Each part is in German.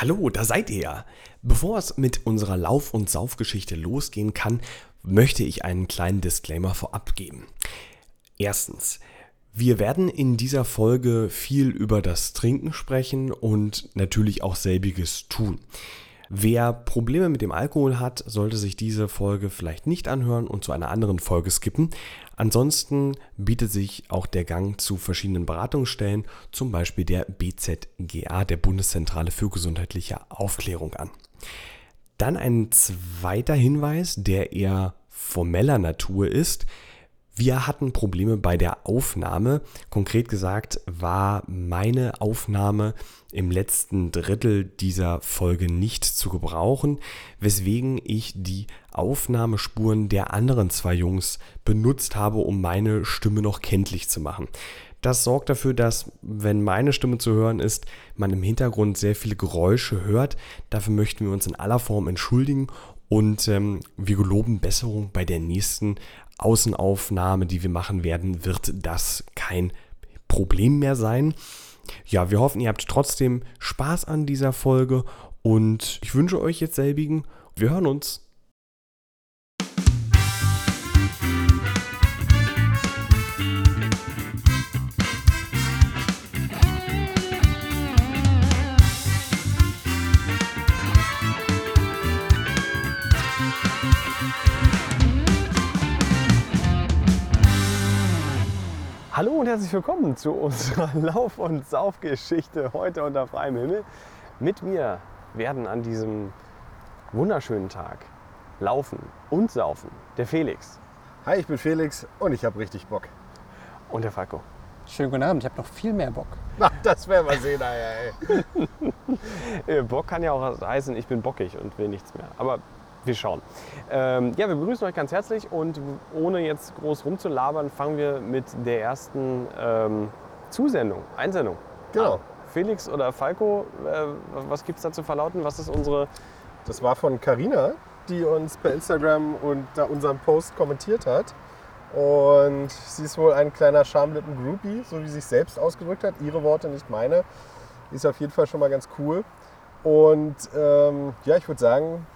Hallo, da seid ihr. Bevor es mit unserer Lauf- und Saufgeschichte losgehen kann, möchte ich einen kleinen Disclaimer vorab geben. Erstens, wir werden in dieser Folge viel über das Trinken sprechen und natürlich auch selbiges tun. Wer Probleme mit dem Alkohol hat, sollte sich diese Folge vielleicht nicht anhören und zu einer anderen Folge skippen. Ansonsten bietet sich auch der Gang zu verschiedenen Beratungsstellen, zum Beispiel der BZGA, der Bundeszentrale für gesundheitliche Aufklärung an. Dann ein zweiter Hinweis, der eher formeller Natur ist. Wir hatten Probleme bei der Aufnahme. Konkret gesagt war meine Aufnahme im letzten Drittel dieser Folge nicht zu gebrauchen, weswegen ich die Aufnahmespuren der anderen zwei Jungs benutzt habe, um meine Stimme noch kenntlich zu machen. Das sorgt dafür, dass, wenn meine Stimme zu hören ist, man im Hintergrund sehr viele Geräusche hört. Dafür möchten wir uns in aller Form entschuldigen und ähm, wir geloben Besserung bei der nächsten Außenaufnahme, die wir machen werden, wird das kein Problem mehr sein. Ja, wir hoffen, ihr habt trotzdem Spaß an dieser Folge und ich wünsche euch jetzt selbigen. Wir hören uns. Hallo und herzlich willkommen zu unserer Lauf- und Saufgeschichte heute unter freiem Himmel. Mit mir werden an diesem wunderschönen Tag laufen und saufen der Felix Hi, ich bin Felix und ich habe richtig Bock. und der Falco. Schönen guten Abend, ich habe noch viel mehr Bock. Na, das werden wir sehen, ey. Äh, Bock kann ja auch heißen, ich bin bockig und will nichts mehr. Aber wir schauen. Ähm, ja, wir begrüßen euch ganz herzlich und ohne jetzt groß rumzulabern, fangen wir mit der ersten ähm, Zusendung, Einsendung. Genau. an. Felix oder Falco, äh, was gibt es da zu verlauten? Was ist unsere. Das war von Carina, die uns per Instagram und da unseren Post kommentiert hat. Und sie ist wohl ein kleiner Schamlippen-Groupie, so wie sie sich selbst ausgedrückt hat. Ihre Worte, nicht meine. Ist auf jeden Fall schon mal ganz cool. Und ähm, ja, ich würde sagen,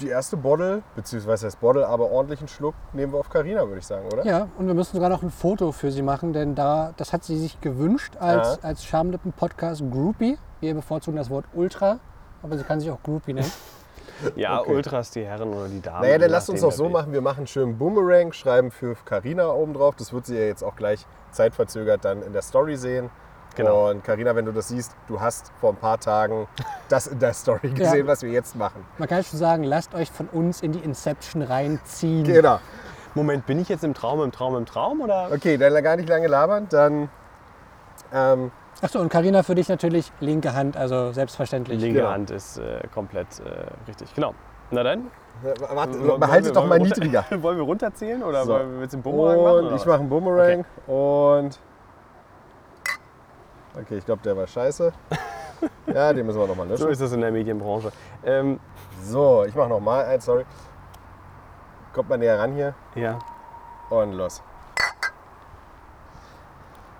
die erste Bottle, beziehungsweise das Bottle, aber ordentlichen Schluck nehmen wir auf Carina, würde ich sagen, oder? Ja, und wir müssen sogar noch ein Foto für sie machen, denn da, das hat sie sich gewünscht als, Ja. als Schamlippen-Podcast Groupie. Wir bevorzugen das Wort Ultra, aber sie kann sich auch Groupie nennen. Ja, Okay. Ultras, die Herren oder die Damen. Naja, dann lasst uns doch so machen. Wir machen einen schönen Boomerang, schreiben für Carina oben drauf. Das wird sie ja jetzt auch gleich zeitverzögert dann in der Story sehen. Genau. Und Carina, wenn du das siehst, du hast vor ein paar Tagen das in der Story gesehen, was wir jetzt machen. Man kann schon sagen, lasst euch von uns in die Inception reinziehen. Genau. Moment, bin ich jetzt im Traum, im Traum, im Traum? Oder? Okay, dann gar nicht lange labern. Dann ähm, Achso, und Karina für dich natürlich linke Hand, also selbstverständlich. Linke Genau. Hand ist äh, komplett äh, richtig. Genau. Na dann. warte, Wollen wir- behaltet doch mal niedriger. Wollen wir runterzählen oder So. wollen wir jetzt den Bumerang machen? Oder ich mache einen Boomerang. Und. Okay, ich glaube, der war scheiße. Ja, den müssen wir nochmal So löschen. ist das in der Medienbranche. Ähm, So, ich mache nochmal eins, sorry. Kommt mal näher ran hier. ja. Und los.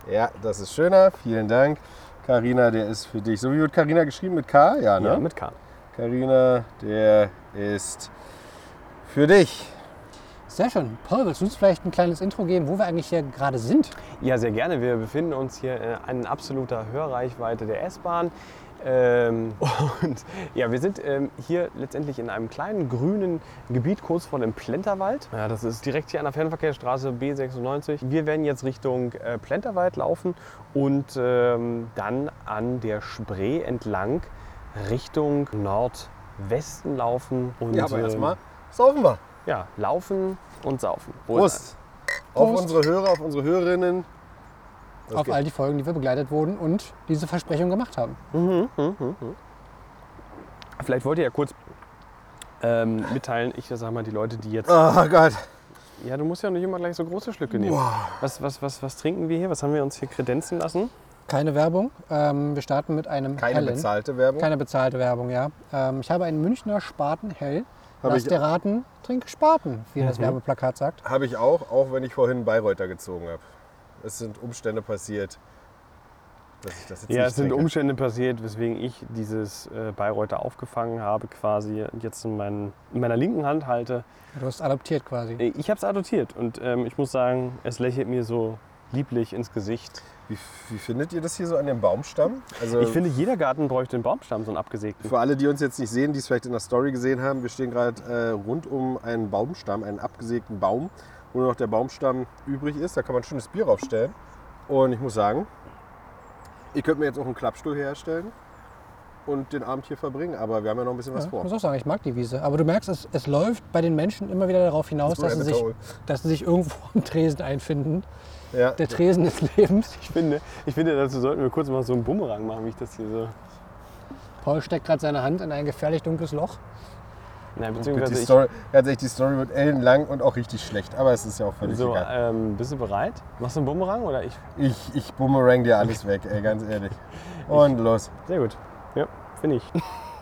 Ja, das ist schöner. Vielen Dank. Carina, der ist für dich. So wie wird Carina geschrieben mit K? Ja, ja, ne? mit K. Carina, der ist für dich. Sehr schön. Paul, willst du uns vielleicht ein kleines Intro geben, wo wir eigentlich hier gerade sind? Ja, sehr gerne. Wir befinden uns hier in absoluter Hörreichweite der S-Bahn. Ähm, und ja, wir sind ähm, hier letztendlich in einem kleinen grünen Gebiet kurz vor dem Plenterwald. Ja, das ist direkt hier an der Fernverkehrsstraße B96. Wir werden jetzt Richtung äh, Plenterwald laufen und ähm, dann an der Spree entlang Richtung Nordwesten laufen. Und, Ja, aber erstmal saufen wir. Ja, laufen und saufen. Wohl Prost. Auf Prost. unsere Hörer, auf unsere Hörerinnen. Das auf geht. all die Folgen, die wir begleitet wurden und diese Versprechung gemacht haben. Vielleicht wollt ihr ja kurz ähm, mitteilen, ich sag mal, die Leute, die jetzt. Oh Gott. Ja, du musst ja nicht immer gleich so große Schlücke nehmen. Was, was, was, was trinken wir hier? Was haben wir uns hier kredenzen lassen? Keine Werbung. Ähm, wir starten mit einem Keine hellen. bezahlte Werbung. Keine bezahlte Werbung, ja. Ähm, ich habe einen Münchner Spaten hell. Hab Lass ich- dir raten, trinke Spaten, wie das Werbeplakat sagt. Habe ich auch, auch wenn ich vorhin Bayreuther gezogen habe. Es sind Umstände passiert. dass ich das jetzt Ja, nicht es sind trinke. Umstände passiert, weswegen ich dieses äh, Bayreuther aufgefangen habe quasi und jetzt in, meinen, in meiner linken Hand halte. Du hast adoptiert quasi. Äh, Ich habe es adoptiert und ähm, ich muss sagen, es lächelt mir so lieblich ins Gesicht. Wie, wie findet ihr das hier so an dem Baumstamm? Also Ich finde, jeder Garten bräuchte einen Baumstamm, so einen abgesägten. für alle, die uns jetzt nicht sehen, die es vielleicht in der Story gesehen haben, wir stehen gerade äh, rund um einen Baumstamm, einen abgesägten Baum, wo nur noch der Baumstamm übrig ist. Da kann man schönes Bier draufstellen. Und ich muss sagen, ihr könnt mir jetzt auch einen Klappstuhl herstellen und den Abend hier verbringen, aber wir haben ja noch ein bisschen was Ja, ich vor. muss auch sagen, ich mag die Wiese. Aber du merkst, es, es läuft bei den Menschen immer wieder darauf hinaus, dass sie, sich, dass sie sich irgendwo am Tresen einfinden. Ja. Der Tresen des Lebens. Ich finde, ich finde, dazu sollten wir kurz mal so einen Bumerang machen, wie ich das hier so. Paul steckt gerade seine Hand in ein gefährlich dunkles Loch. Nein, beziehungsweise die ich, Story, ganz ehrlich, die Story wird ellenlang und auch richtig schlecht, aber es ist ja auch völlig so, egal. ähm, bist du bereit? Machst du einen Bumerang oder ich? Ich, ich boomerang dir alles weg, ey, ganz ehrlich. Und los. Sehr gut. Ja, finde ich.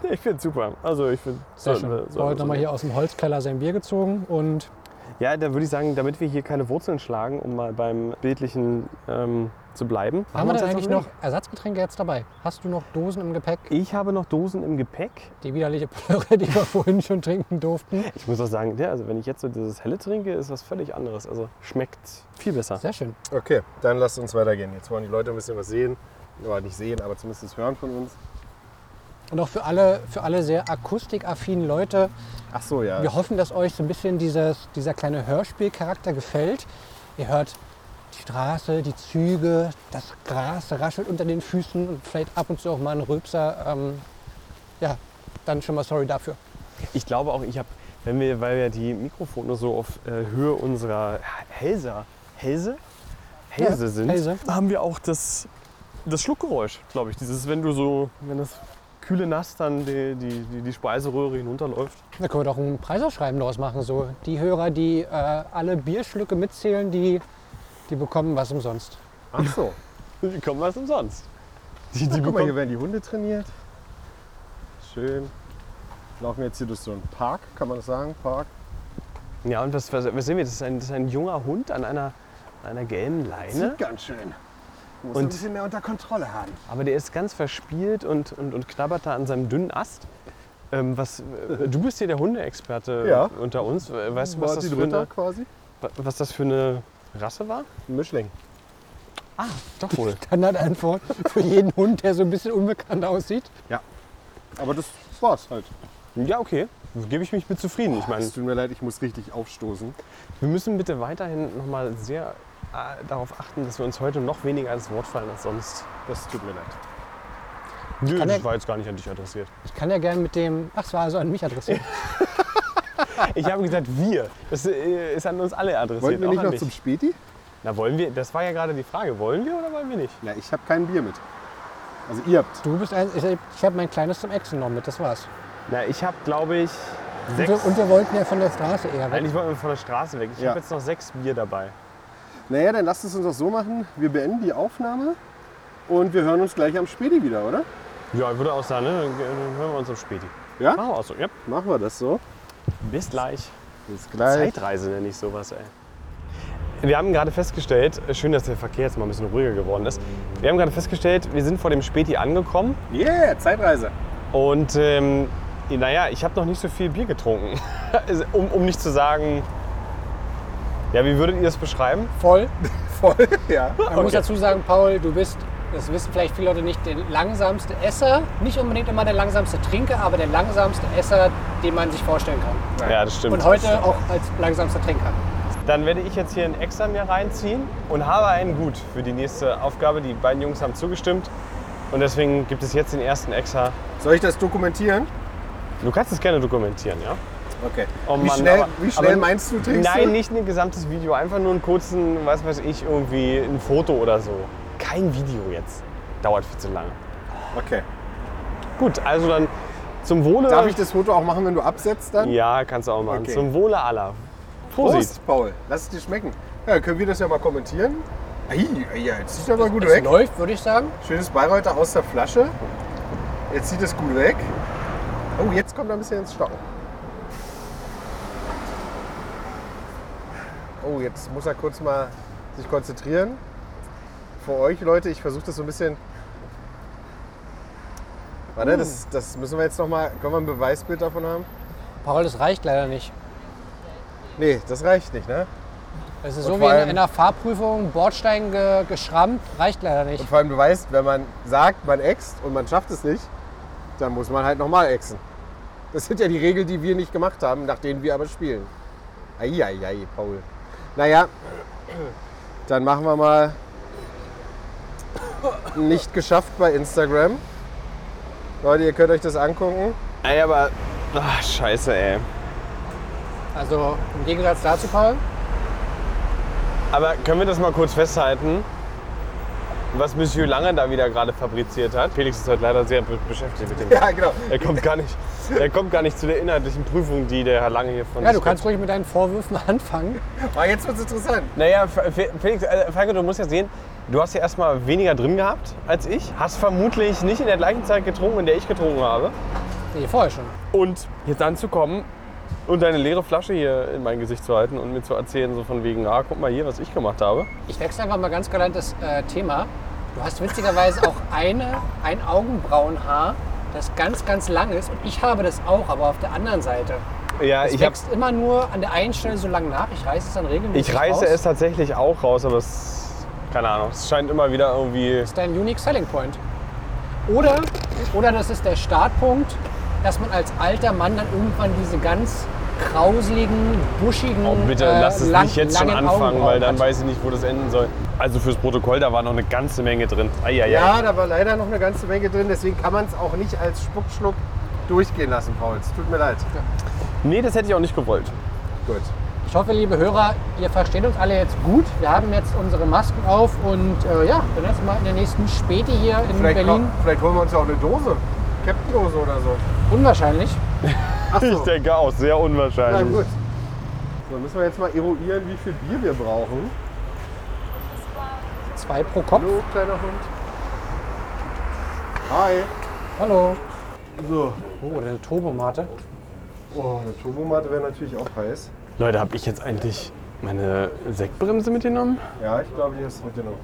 ich finde super. Also ich finde. Sehr schön. Paul hat nochmal hier aus dem Holzkeller sein Bier gezogen und Ja, da würde ich sagen, damit wir hier keine Wurzeln schlagen, um mal beim bildlichen ähm, zu bleiben. haben wir denn eigentlich noch Ersatzgetränke jetzt dabei? Hast du noch Dosen im Gepäck? Ich habe noch Dosen im Gepäck. Die widerliche Plörre, die wir vorhin schon trinken durften. Ich muss auch sagen, ja, also wenn ich jetzt so dieses helle trinke, ist was völlig anderes. Also schmeckt viel besser. Sehr schön. Okay, dann lasst uns weitergehen. Jetzt wollen die Leute ein bisschen was sehen. Oder nicht sehen, aber zumindest hören von uns. Und auch für alle, für alle sehr akustikaffinen Leute, Ach so, ja. wir hoffen, dass euch so ein bisschen dieses, dieser kleine Hörspielcharakter gefällt. Ihr hört die Straße, die Züge, das Gras raschelt unter den Füßen und vielleicht ab und zu auch mal ein Rülpser. Ähm, ja, dann schon mal sorry dafür. Ich glaube auch, ich habe, wenn wir, weil wir die Mikrofone so auf äh, Höhe unserer Hälse, Hälse, Hälse Ja, sind, Hälse. haben wir auch das, das Schluckgeräusch, glaube ich. Dieses, wenn du so, wenn das kühle Nass dann die, die, die, die Speiseröhre hinunterläuft. Da können wir doch ein Preisausschreiben daraus machen. So, die Hörer, die äh, alle Bierschlücke mitzählen, die, die bekommen was umsonst. Ach so. Die kommen was umsonst. Die, die Guck mal, hier bekommen, werden die Hunde trainiert. Schön. Laufen wir jetzt hier durch so einen Park, kann man das sagen? Park. ja, und was, was, was sehen wir? Das ist, ein, das ist ein junger Hund an einer, an einer gelben Leine. Sieht ganz schön. Muss Und- ein bisschen mehr unter Kontrolle haben. Aber der ist ganz verspielt und, und, und knabbert da an seinem dünnen Ast. Ähm, was, äh, du bist hier der Hundeexperte Ja. unter uns. Äh, Weißt du, was das, für Ritter eine, quasi. wa- was das für eine Rasse war? Ein Mischling. Ah, doch wohl. Standardantwort für jeden Hund, der so ein bisschen unbekannt aussieht. Aber das war's halt. ja, okay. Gebe ich mich mit zufrieden. Ich meine, Es tut mir leid, ich muss richtig aufstoßen. wir müssen bitte weiterhin nochmal sehr darauf achten, dass wir uns heute noch weniger ins Wort fallen als sonst. Das tut mir leid. Nö, das ja- war jetzt gar nicht an dich adressiert. Ich kann ja gerne mit dem. Ach, es war also an mich adressiert. Ich habe gesagt, wir. Das äh, ist an uns alle adressiert. Wollten wir nicht noch zum Späti? Na, wollen wir? Das war ja gerade die Frage. Wollen wir oder wollen wir nicht? Ja, ich habe kein Bier mit. Also ihr habt. Du bist ein. Ich, ich habe mein kleines zum Essen noch mit, das war's. Na, ich habe, glaube ich, Und sechs. wir, und wir wollten ja von der Straße eher weg. Eigentlich wollten wir von der Straße weg. Ich Ja. habe jetzt noch sechs Bier dabei. Naja, dann lasst es uns doch so machen. Wir beenden die Aufnahme und wir hören uns gleich am Späti wieder, oder? Ja, ich würde auch sagen, ne? dann hören wir uns am Späti. Ja? Machen wir auch so. Ja. Machen wir das so. Bis gleich. Bis gleich. Zeitreise nenne ich sowas, ey. Wir haben gerade festgestellt, schön, dass der Verkehr jetzt mal ein bisschen ruhiger geworden ist. Wir haben gerade festgestellt, wir sind vor dem Späti angekommen Yeah, Zeitreise. und ähm, naja, ich habe noch nicht so viel Bier getrunken. Also, um, um nicht zu sagen, ja, wie würdet ihr das beschreiben? Voll. Voll, ja. Man muss dazu sagen, Paul, du bist, das wissen vielleicht viele Leute nicht, der langsamste Esser. Nicht unbedingt immer der langsamste Trinker, aber der langsamste Esser, den man sich vorstellen kann. Ja, das stimmt. Und heute auch als langsamster Trinker. Dann werde ich jetzt hier ein Extra mir reinziehen und habe einen Gut für die nächste Aufgabe. Die beiden Jungs haben zugestimmt und deswegen gibt es jetzt den ersten Extra. Soll ich das dokumentieren? Du kannst es gerne dokumentieren, ja? Okay. Oh wie Mann, schnell, aber- wie schnell aber- meinst du, trinkst Nein, du? nicht ein gesamtes Video, einfach nur einen kurzen, was weiß ich, irgendwie ein Foto oder so. Kein Video jetzt. Dauert viel zu lange. Okay. Gut, also dann zum Wohle. Darf ich das Foto auch machen, wenn du absetzt dann? Ja, kannst du auch machen. Okay. Zum Wohle aller. Prost. Prost, Paul. Lass es dir schmecken. Ja, können wir das ja mal kommentieren? Ei, ei, ja, jetzt zieht er mal gut Es weg. läuft, würde ich sagen. Schönes Bayreuther aus der Flasche. Jetzt zieht es gut weg. Oh, jetzt kommt er ein bisschen ins Stocken. Oh, jetzt muss er kurz mal sich konzentrieren. Für euch Leute, ich versuche das so ein bisschen Warte, das, das müssen wir jetzt noch mal. Können wir ein Beweisbild davon haben? Paul, das reicht leider nicht. Nee, das reicht nicht, ne? Es ist Und so wie in allem- einer Fahrprüfung, Bordstein ge geschrammt, reicht leider nicht. Und vor allem, du weißt, wenn man sagt, man äxt und man schafft es nicht, dann muss man halt nochmal ächzen. Das sind ja die Regeln, die wir nicht gemacht haben, nach denen wir aber spielen. Eieiei, Paul. Naja, dann machen wir mal nicht geschafft bei Instagram. Leute, ihr könnt euch das angucken. Ey, aber. Ach, scheiße, ey. Also im Gegensatz dazu, Paul, Aber können wir das mal kurz festhalten? Was Monsieur Lange da wieder gerade fabriziert hat. Felix ist heute leider sehr be- beschäftigt mit dem. Ja, genau. Er kommt gar nicht, er kommt gar nicht zu der inhaltlichen Prüfung, die der Herr Lange hier von ja, du kannst ruhig mit deinen Vorwürfen anfangen. Aber jetzt wird's interessant. Naja, Felix, äh, Falco, du musst ja sehen, du hast ja erstmal weniger drin gehabt als ich. Hast vermutlich nicht in der gleichen Zeit getrunken, in der ich getrunken habe. Nee, vorher schon. Und jetzt anzukommen und deine leere Flasche hier in mein Gesicht zu halten und mir zu erzählen, so von wegen, ah, guck mal hier, was ich gemacht habe. Ich wechsle einfach mal ganz galant das äh, Thema. Du hast witzigerweise auch eine, ein Augenbrauenhaar, das ganz, ganz lang ist. Und ich habe das auch, aber auf der anderen Seite. Ja, Es ich, wächst immer nur an der einen Stelle so lang nach. Ich reiße es dann regelmäßig ich reiße raus. es tatsächlich auch raus, aber es, keine Ahnung, es scheint immer wieder irgendwie... Das ist dein Unique Selling Point. Oder, oder das ist der Startpunkt, dass man als alter Mann dann irgendwann diese ganz krauseligen, buschigen, Oh, bitte äh, lass es lang- nicht jetzt schon anfangen, weil dann hat. weiß ich nicht, wo das enden soll. Also fürs Protokoll, da war noch eine ganze Menge drin. Eieiei. Ja, da war leider noch eine ganze Menge drin, deswegen kann man es auch nicht als Spuckschluck durchgehen lassen, Paul. Es tut mir leid. Nee, das hätte ich auch nicht gewollt. Gut. Ich hoffe, liebe Hörer, ihr versteht uns alle jetzt gut. Wir haben jetzt unsere Masken auf und äh, ja, dann erst mal in der nächsten Späte hier in Vielleicht, Berlin. noch- vielleicht holen wir uns ja auch eine Dose. Captain-Dose oder so. Unwahrscheinlich. Ach Ich so. denke auch, sehr Na unwahrscheinlich. gut. So, müssen wir jetzt mal eruieren, wie viel Bier wir brauchen. Zwei pro Kopf. Hallo, kleiner Hund. Hi. Hallo. So. Oh, eine Turbomate. Oh, eine Turbomatte wäre natürlich auch heiß. Leute, habe ich jetzt eigentlich meine Sektbremse mitgenommen? Ja, ich glaube, die hast du mitgenommen.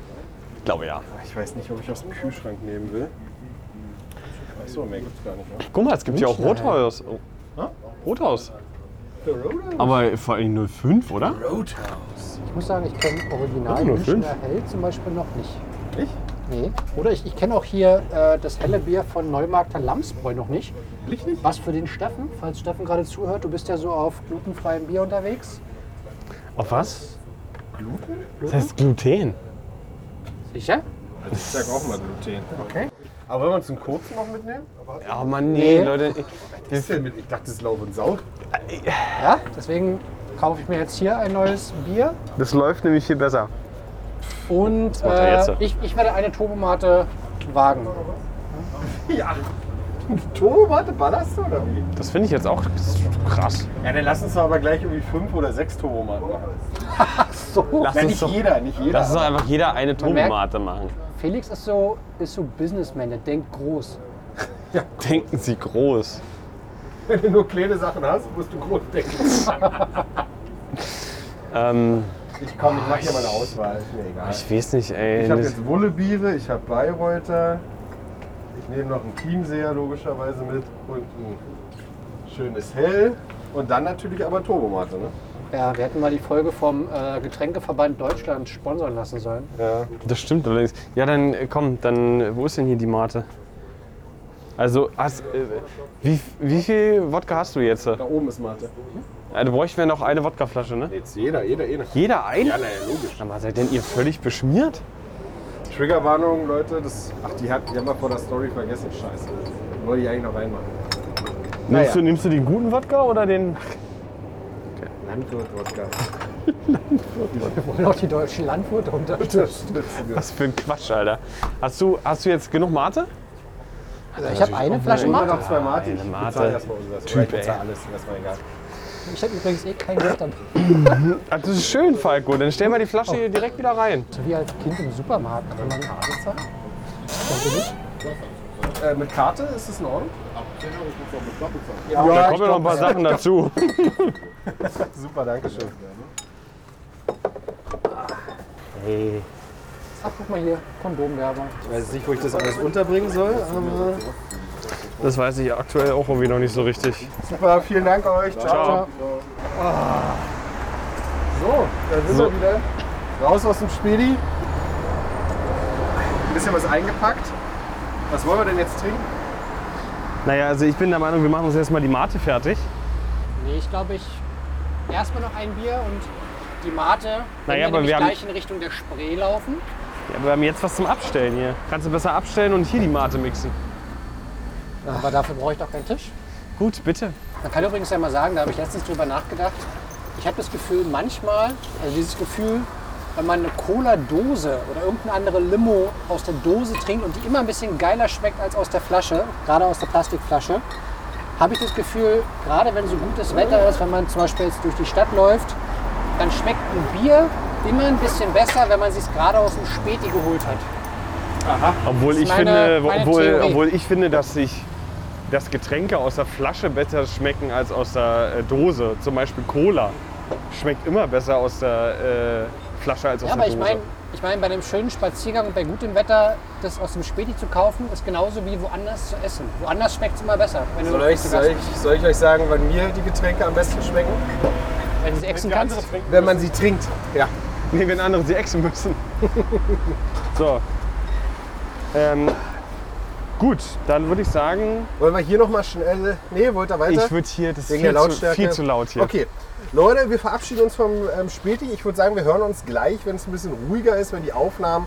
Ich glaube ja. Ich weiß nicht, ob ich aus dem Kühlschrank nehmen will. Achso, mehr gibt's gar nicht. Ne? Guck mal, es gibt hier auch Rothaus. Oh. Ha? Rothaus. Roadhouse. Aber vor allem 05, oder? Roadhouse. Ich muss sagen, ich kenne Original Oh, nur Münchner fünf? Hell zum Beispiel noch nicht. Nicht? Nee. Oder ich, ich kenne auch hier äh, das helle Bier von Neumarkter Lamsbräu noch nicht. Nicht nicht? Was für den Steffen, falls Steffen gerade zuhört, du bist ja so auf glutenfreiem Bier unterwegs. Auf was? Gluten? Das heißt Gluten. Sicher? Also ich sag auch mal Gluten. Okay. Aber wollen wir uns einen kurzen noch mitnehmen? Ja, Mann, nee, Nee. Leute. Ich, Was ist denn mit? Ich dachte, das ist Lauf und Saug. Ja, deswegen kaufe ich mir jetzt hier ein neues Bier. das läuft nämlich viel besser. Und macht er jetzt. äh, ich, ich werde eine Turbomate wagen. Ja. Turbomatte ballerst du oder wie? Das finde ich jetzt auch krass. Ja, dann lass uns doch aber gleich irgendwie fünf oder sechs Turbomatten machen. So. Lass Ja, uns nicht doch, jeder, nicht jeder. lass uns doch einfach jeder eine merkt- Turbomate machen. Felix ist so, ist so Businessman, der denkt groß. Denken Sie groß. Wenn du nur kleine Sachen hast, musst du groß denken. Ähm, Ich komm, ich mach hier mal eine Auswahl, ist mir egal. ich weiß nicht, ey. Ich habe jetzt Wullebiere, ich habe Bayreuther, ich nehme noch einen Chiemseer logischerweise mit und ein schönes Hell und dann natürlich aber Turbomate. Ne? Ja, wir hätten mal die Folge vom äh, Getränkeverband Deutschland sponsern lassen sollen. Ja. Das stimmt allerdings. Ja, dann äh, komm, dann äh, wo ist denn hier die Mate? Also, hast, äh, wie, wie viel Wodka hast du jetzt? Da oben ist Mate. Ja, du bräuchten wir noch eine Wodkaflasche, ne? Jetzt jeder, jeder, jeder. Jeder ein? Ja, naja, logisch. Sag mal, seid denn ihr völlig beschmiert? Triggerwarnung, Leute. Das, ach, die, hat, die haben wir vor der Story vergessen. Scheiße. Wollte ich eigentlich noch reinmachen. Nimmst, du, nimmst du den guten Wodka oder den. Landwirt-Wodka. Wir wollen auch die deutschen Landwirte unterstützen. Was für ein Quatsch, Alter. Hast du, hast du jetzt genug Mate? Ich habe eine Flasche Mate. noch zwei Mate. Ich Eine Mate. bezahle erstmal unseres. Typ, Oder ich bezahle ey. alles. Erstmal egal. Ich habe übrigens eh kein Geld dabei. Das ist schön, Falco. Dann stell mal die Flasche hier direkt wieder rein. So wie als Kind im Supermarkt. Kann man Karte zahlen? Denke nicht. Äh, mit Karte ist es in Ordnung? Ja, Da ich kommen ja noch ein paar Sachen dazu. Super, danke schön. Hey. Ach, guck mal hier, Kondomwerbung. Ich weiß nicht, wo ich das alles unterbringen soll, aber Das weiß ich aktuell auch irgendwie noch nicht so richtig. Super, vielen Dank euch. Ciao. Ciao. So, da sind So. wir wieder. Raus aus dem Spedi. Ein bisschen was eingepackt. Was wollen wir denn jetzt trinken? Naja, also ich bin der Meinung, wir machen uns erstmal die Mate fertig. Nee, ich glaube, ich erstmal noch ein Bier und die Mate, wenn Naja, wir aber wir haben- gleich in Richtung der Spree laufen. Ja, aber wir haben jetzt was zum Abstellen hier. Kannst du besser abstellen und hier die Mate mixen. Aber dafür brauche ich doch keinen Tisch. Gut, bitte. Man kann übrigens ja mal sagen, da habe ich letztens drüber nachgedacht. Ich habe das Gefühl, manchmal, also dieses Gefühl, wenn man eine Cola-Dose oder irgendeine andere Limo aus der Dose trinkt und die immer ein bisschen geiler schmeckt als aus der Flasche, gerade aus der Plastikflasche, habe ich das Gefühl, gerade wenn so gutes Wetter ist, wenn man zum Beispiel jetzt durch die Stadt läuft, dann schmeckt ein Bier immer ein bisschen besser, wenn man es sich gerade aus dem Späti geholt hat. Obwohl Das ich, ist meine- finde, obwohl, obwohl ich finde, dass sich dass Getränke aus der Flasche besser schmecken als aus der äh, Dose. Zum Beispiel Cola schmeckt immer besser aus der äh, Flasche als aus Ja, der aber ich meine, ich mein, bei einem schönen Spaziergang und bei gutem Wetter das aus dem Späti zu kaufen, ist genauso wie woanders zu essen. Woanders schmeckt es immer besser. Wenn du Soll ich, soll, ich, soll ich euch sagen, wann mir die Getränke am besten schmecken? Wenn du sie exen kannst. Wenn man sie trinkt. Ja. Nee, wenn andere sie exen müssen. so. Ähm, gut, dann würde ich sagen, Wollen wir hier nochmal schnell. Nee, wollt ihr weiter? ich würde hier, das ist viel der zu, viel zu laut hier. Okay. Leute, wir verabschieden uns vom ähm, Späti. Ich würde sagen, wir hören uns gleich, wenn es ein bisschen ruhiger ist, wenn die Aufnahmen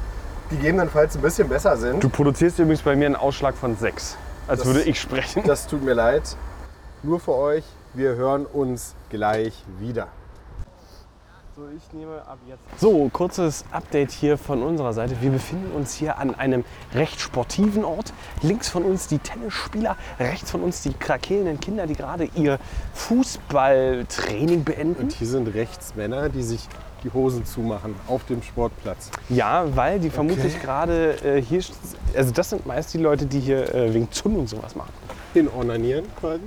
gegebenenfalls ein bisschen besser sind. Du produzierst übrigens bei mir einen Ausschlag von 6, als Das- würde ich sprechen. Das tut mir leid. Nur für euch. Wir hören uns gleich wieder. So, ich nehme ab jetzt. So, kurzes Update hier von unserer Seite. Wir befinden uns hier an einem recht sportiven Ort. Links von uns die Tennisspieler, rechts von uns die krakelnden Kinder, die gerade ihr Fußballtraining beenden. Und hier sind rechts Männer, die sich die Hosen zumachen auf dem Sportplatz. Ja, weil die vermutlich gerade äh, hier, also das sind meist die Leute, die hier äh, wegen Zündung sowas machen. In Onanieren quasi.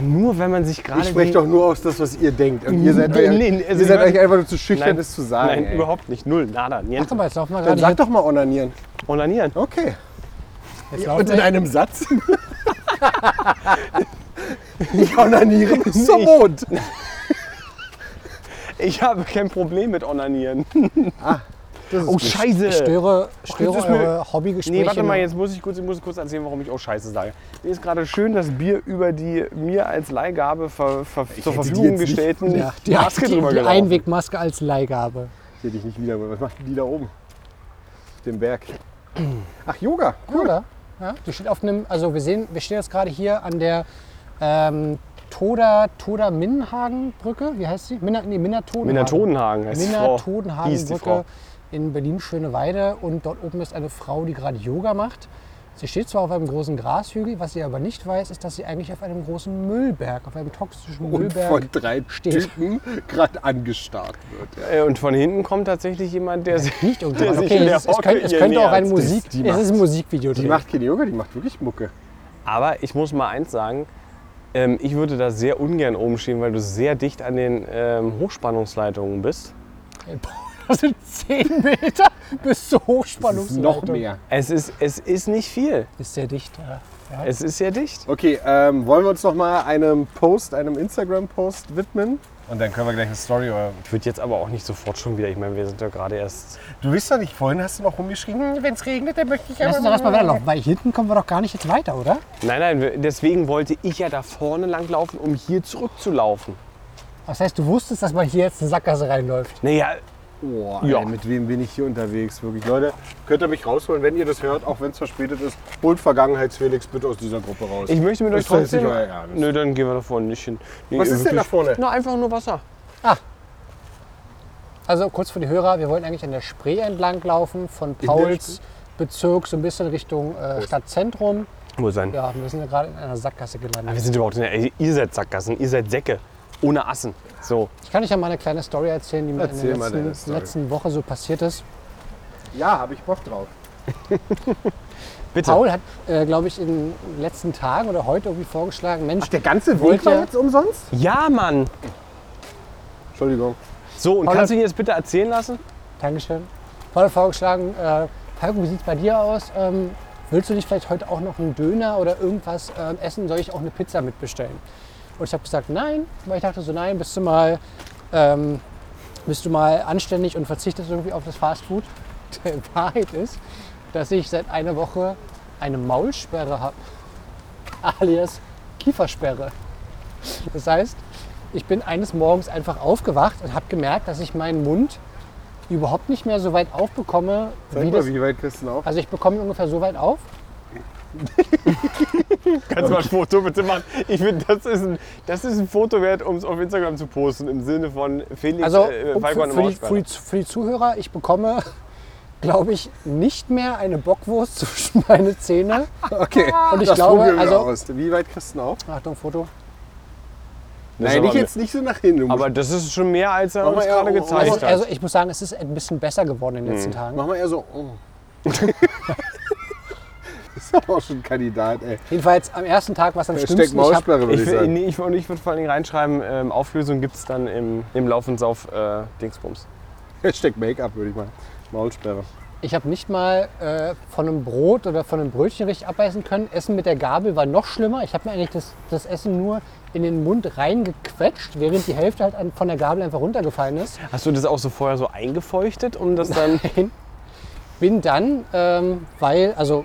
Nur wenn man sich gerade. Ich spreche doch nur aus das, was ihr denkt. Und ihr seid, Nee, euch, nee, also ihr seid euch einfach nur zu schüchtern, Nein, das zu sagen. Nein, ey. überhaupt nicht. Null, nada, Ach, niente. guck mal, jetzt laufen wir Dann sag doch mal onanieren. Onanieren. Okay. Jetzt Und in einem Satz. ich onaniere bis zum Ich- Mond. Ich habe kein Problem mit Onanieren. Ist Oh, gut. Scheiße! störe, störe ist mir- eure Hobbygespräche. Nee, warte mal, jetzt muss ich kurz, ich muss kurz erzählen, warum ich auch Scheiße sage. Mir ist gerade schön das Bier über die mir als Leihgabe ver, ver, zur hätte die Verfügung jetzt nicht- gestellten Ja, die, Maske die, drüber die gelaufen. Einwegmaske als Leihgabe. Sehe dich nicht wieder. Was machen die da oben? Auf dem Berg. Ach, Yoga. Cool. Oder? Ja, die steht auf einem, also wir sehen, wir stehen jetzt gerade hier an der ähm, Toda, Toda Minnhagen Brücke. Wie heißt sie? Minna, nee, Minna Todenhagen. Minna Todenhagen heißt die Minna. Todenhagen die Brücke. In Berlin Schöneweide und dort oben ist eine Frau, die gerade Yoga macht. Sie steht zwar auf einem großen Grashügel, was sie aber nicht weiß, ist, dass sie eigentlich auf einem großen Müllberg, auf einem toxischen Und Müllberg von drei steht. Typen gerade angestarrt wird. Äh, Und von hinten kommt tatsächlich jemand, der sich. Nicht Der sich Okay, in der es, könnte, es könnte auch ein. Musik, Die es ist ein Musikvideo. Die macht keine Yoga, die macht wirklich Mucke. Aber ich muss mal eins sagen. Ähm, ich würde da sehr ungern oben stehen, weil du sehr dicht an den ähm, Hochspannungsleitungen bist. Das sind 10 Meter bis zur Das ist Hochspannungsleitung. noch mehr. Es ist, es ist nicht viel. Ist sehr dicht. Ja. Ja. Es ist sehr dicht. Okay, ähm, wollen wir uns noch mal einem Post, einem Instagram-Post widmen? Und dann können wir gleich eine Story. Oder Ich würde jetzt aber auch nicht sofort schon wieder. Ich meine, wir sind ja gerade erst. du wisst doch nicht, vorhin hast du noch rumgeschrien, wenn es regnet, dann möchte ich Lass uns doch erstmal weiterlaufen, weil hinten kommen wir doch gar nicht jetzt weiter, oder? Nein, nein, deswegen wollte ich ja da vorne langlaufen, um hier zurückzulaufen. Das heißt, du wusstest, dass man hier jetzt eine Sackgasse reinläuft. Naja, Oh, Ja. ey, mit wem bin ich hier unterwegs? Wirklich, Leute, könnt ihr mich rausholen, wenn ihr das hört, auch wenn es verspätet ist. Holt Vergangenheitsfelix bitte aus dieser Gruppe raus. ich möchte mit euch trotzdem. nicht euer Ernst. Nö, dann gehen wir da vorne nicht hin. Nee, Was ist denn da vorne? Na, einfach nur Wasser. Also kurz für die Hörer, wir wollten eigentlich an der Spree entlang laufen, von Pauls Bezirk so ein bisschen Richtung äh, Stadtzentrum. Wo sein? Ja, wir sind ja gerade in einer Sackgasse Aber wir gelandet. sind überhaupt in der. Ihr seid Sackgassen, ihr seid Säcke. Ohne Assen. So. Ich kann euch ja mal eine kleine Story erzählen, die mir in Erzähl der mal deine letzten, letzten Woche so passiert ist. Ja, habe ich Bock drauf. Bitte. Paul hat, äh, glaube ich, in den letzten Tagen oder heute irgendwie vorgeschlagen, Mensch, Der ganze Weg war jetzt umsonst? Ja, Mann. Entschuldigung. So, und Paul kannst du ihn jetzt bitte erzählen lassen? Dankeschön. Paul hat vorgeschlagen, äh, Falco, wie sieht es bei dir aus? Ähm, willst du nicht vielleicht heute auch noch einen Döner oder irgendwas ähm, essen? Soll ich auch eine Pizza mitbestellen? Und ich habe gesagt, nein, weil ich dachte so, nein, bist du mal, ähm, bist du mal anständig und verzichtest irgendwie auf das Fastfood. Die Wahrheit ist, dass ich seit einer Woche eine Maulsperre habe, alias Kiefersperre. Das heißt, ich bin eines Morgens einfach aufgewacht und habe gemerkt, dass ich meinen Mund überhaupt nicht mehr so weit aufbekomme, Sag wie mal, das. wie weit kriegst du auf? Also ich bekomme ihn ungefähr so weit auf. Kannst du mal ein Foto bitte machen? Ich finde, das, ist ein- das ist ein Foto wert, um es auf Instagram zu posten. Im Sinne von Felix Also äh, Falcon für, für, die, für, die, für die Zuhörer, ich bekomme, glaube ich, nicht mehr eine Bockwurst zwischen meine Zähne. Okay, Und ich das glaube, wir also- aus. Wie weit kriegst du denn auf? Achtung, Foto. Das Nein, nicht jetzt nicht so nach hinten. Du Aber das ist schon mehr, als er Mach uns gerade oh, gezeigt Also, hat. also ich muss sagen, es ist ein bisschen besser geworden in den Hm. letzten Tagen. Mach mal eher so. Oh. ist aber auch schon ein Kandidat, ey. Jedenfalls am ersten Tag war es am schlimmsten. Ich hab, würde ich, ich sagen. nee, ich, und ich würde vor allen Dingen reinschreiben, ähm, Auflösung gibt es dann im, im Lauf und Sauf äh, Dingsbums. Hashtag Make-up, würde ich mal. Maulsperre. ich hab nicht mal äh, von einem Brot oder von einem Brötchen richtig abbeißen können. Essen mit der Gabel war noch schlimmer. Ich habe mir eigentlich das, das Essen nur in den Mund reingequetscht, während die Hälfte halt an, von der Gabel einfach runtergefallen ist. Hast du das auch so vorher so eingefeuchtet, um das dann... Bin dann, ähm, weil, also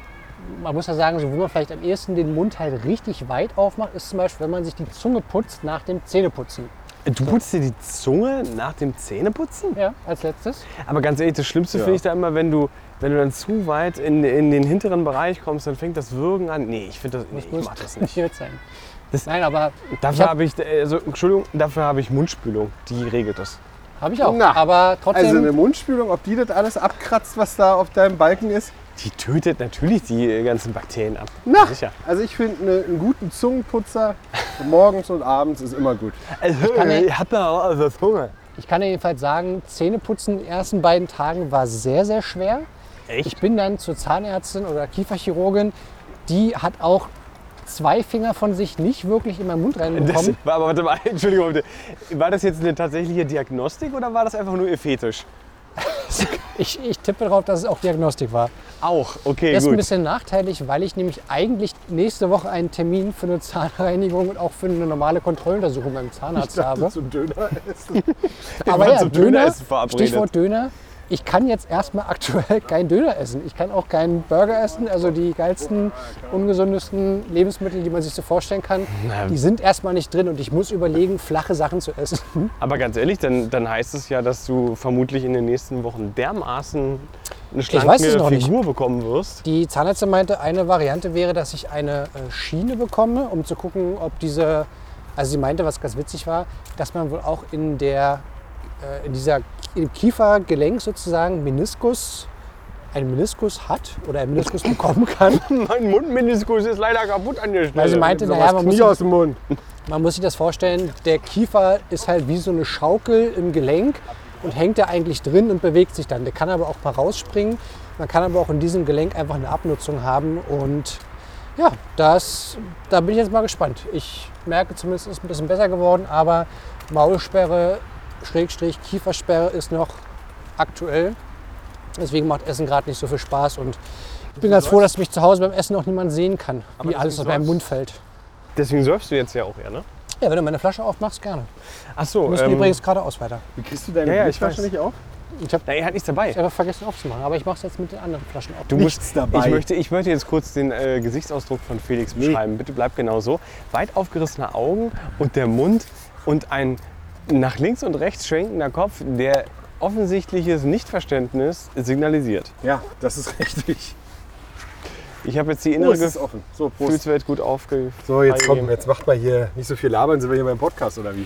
man muss ja sagen, so wo man vielleicht am ehesten den Mund halt richtig weit aufmacht, ist zum Beispiel, wenn man sich die Zunge putzt nach dem Zähneputzen. Du putzt dir die Zunge nach dem Zähneputzen? Ja, als letztes. Aber ganz ehrlich, das Schlimmste Ja. finde ich da immer, wenn du, wenn du dann zu weit in, in den hinteren Bereich kommst, dann fängt das Würgen an. Nee, ich finde das, nee, ich muss mach das nicht. nicht sein. Das- Nein, aber Dafür hab- habe ich, also, Entschuldigung, dafür habe ich Mundspülung. Die regelt das. habe ich auch. Na, aber trotzdem, Also eine Mundspülung, ob die das alles abkratzt, was da auf deinem Balken ist? Die tötet natürlich die ganzen Bakterien ab. Na, Sicher. also ich finde ne, einen guten Zungenputzer morgens und abends ist immer gut. Also, kann nicht- ich hab da auch also Hunger. ich kann dir jedenfalls sagen, Zähneputzen in den ersten beiden Tagen war sehr, sehr schwer. Echt? Ich bin dann zur Zahnärztin oder Kieferchirurgin. Die hat auch zwei Finger von sich nicht wirklich in meinen Mund Das, reinbekommen. war, aber warte mal, Entschuldigung, bitte. War das jetzt eine tatsächliche Diagnostik oder war das einfach nur ihr Fetisch? Ich, ich tippe darauf, dass es auch Diagnostik war. Auch, okay, Das ist ein gut. bisschen nachteilig, weil ich nämlich eigentlich nächste Woche einen Termin für eine Zahnreinigung und auch für eine normale Kontrolluntersuchung beim Zahnarzt habe. Zum Döner essen. Aber ja, zum Döner, verabredet. Stichwort Döner. Ich kann jetzt erstmal aktuell keinen Döner essen. Ich kann auch keinen Burger essen. Also die geilsten, ungesundesten Lebensmittel, die man sich so vorstellen kann, Na. die sind erstmal nicht drin. Und ich muss überlegen, flache Sachen zu essen. Aber ganz ehrlich, dann, dann heißt es ja, dass du vermutlich in den nächsten Wochen dermaßen eine weiß es schlanke noch nicht. Figur bekommen wirst. Die Zahnärztin meinte, eine Variante wäre, dass ich eine äh, Schiene bekomme, um zu gucken, ob diese, also sie meinte, was ganz witzig war, dass man wohl auch in der, äh, in dieser, im Kiefergelenk sozusagen Meniskus, einen Meniskus hat oder einen Meniskus bekommen kann. Mein Mundmeniskus ist leider kaputt an der Stelle. Weil sie meinte, naja, man muss, aus dem Mund. man muss sich das vorstellen, der Kiefer ist halt wie so eine Schaukel im Gelenk und hängt da eigentlich drin und bewegt sich dann. Der kann aber auch mal rausspringen. Man kann aber auch in diesem Gelenk einfach eine Abnutzung haben und ja, das, da bin ich jetzt mal gespannt. Ich merke zumindest, es ist ein bisschen besser geworden, aber Maulsperre, Schrägstrich, Kiefersperre ist noch aktuell. Deswegen macht Essen gerade nicht so viel Spaß und ich bin ganz froh, dass mich zu Hause beim Essen auch niemand sehen kann, wie alles aus meinem Mund fällt. Deswegen säufst du jetzt ja auch eher, ne? Ja, wenn du meine Flasche aufmachst, gerne. Ach so, Wir müssen ähm, übrigens geradeaus weiter. Wie kriegst du deine Ja, ja, ich weiß. nicht auf? Ich habe na, er hat nichts dabei. einfach vergessen aufzumachen, aber ich mache es jetzt mit den anderen Flaschen auf. Du Nichts musst, dabei. Ich möchte, ich möchte jetzt kurz den äh, Gesichtsausdruck von Felix Nee. beschreiben. Bitte bleib genau so. Weit aufgerissene Augen und der Mund und ein nach links und rechts schwenkender Kopf, der offensichtliches Nichtverständnis signalisiert. Ja, das ist richtig. Ich habe jetzt die Oh, innere es ist offen. So. Gefühlswelt gut aufge... So, jetzt komm, jetzt macht mal hier nicht so viel labern, sind wir hier beim Podcast oder wie?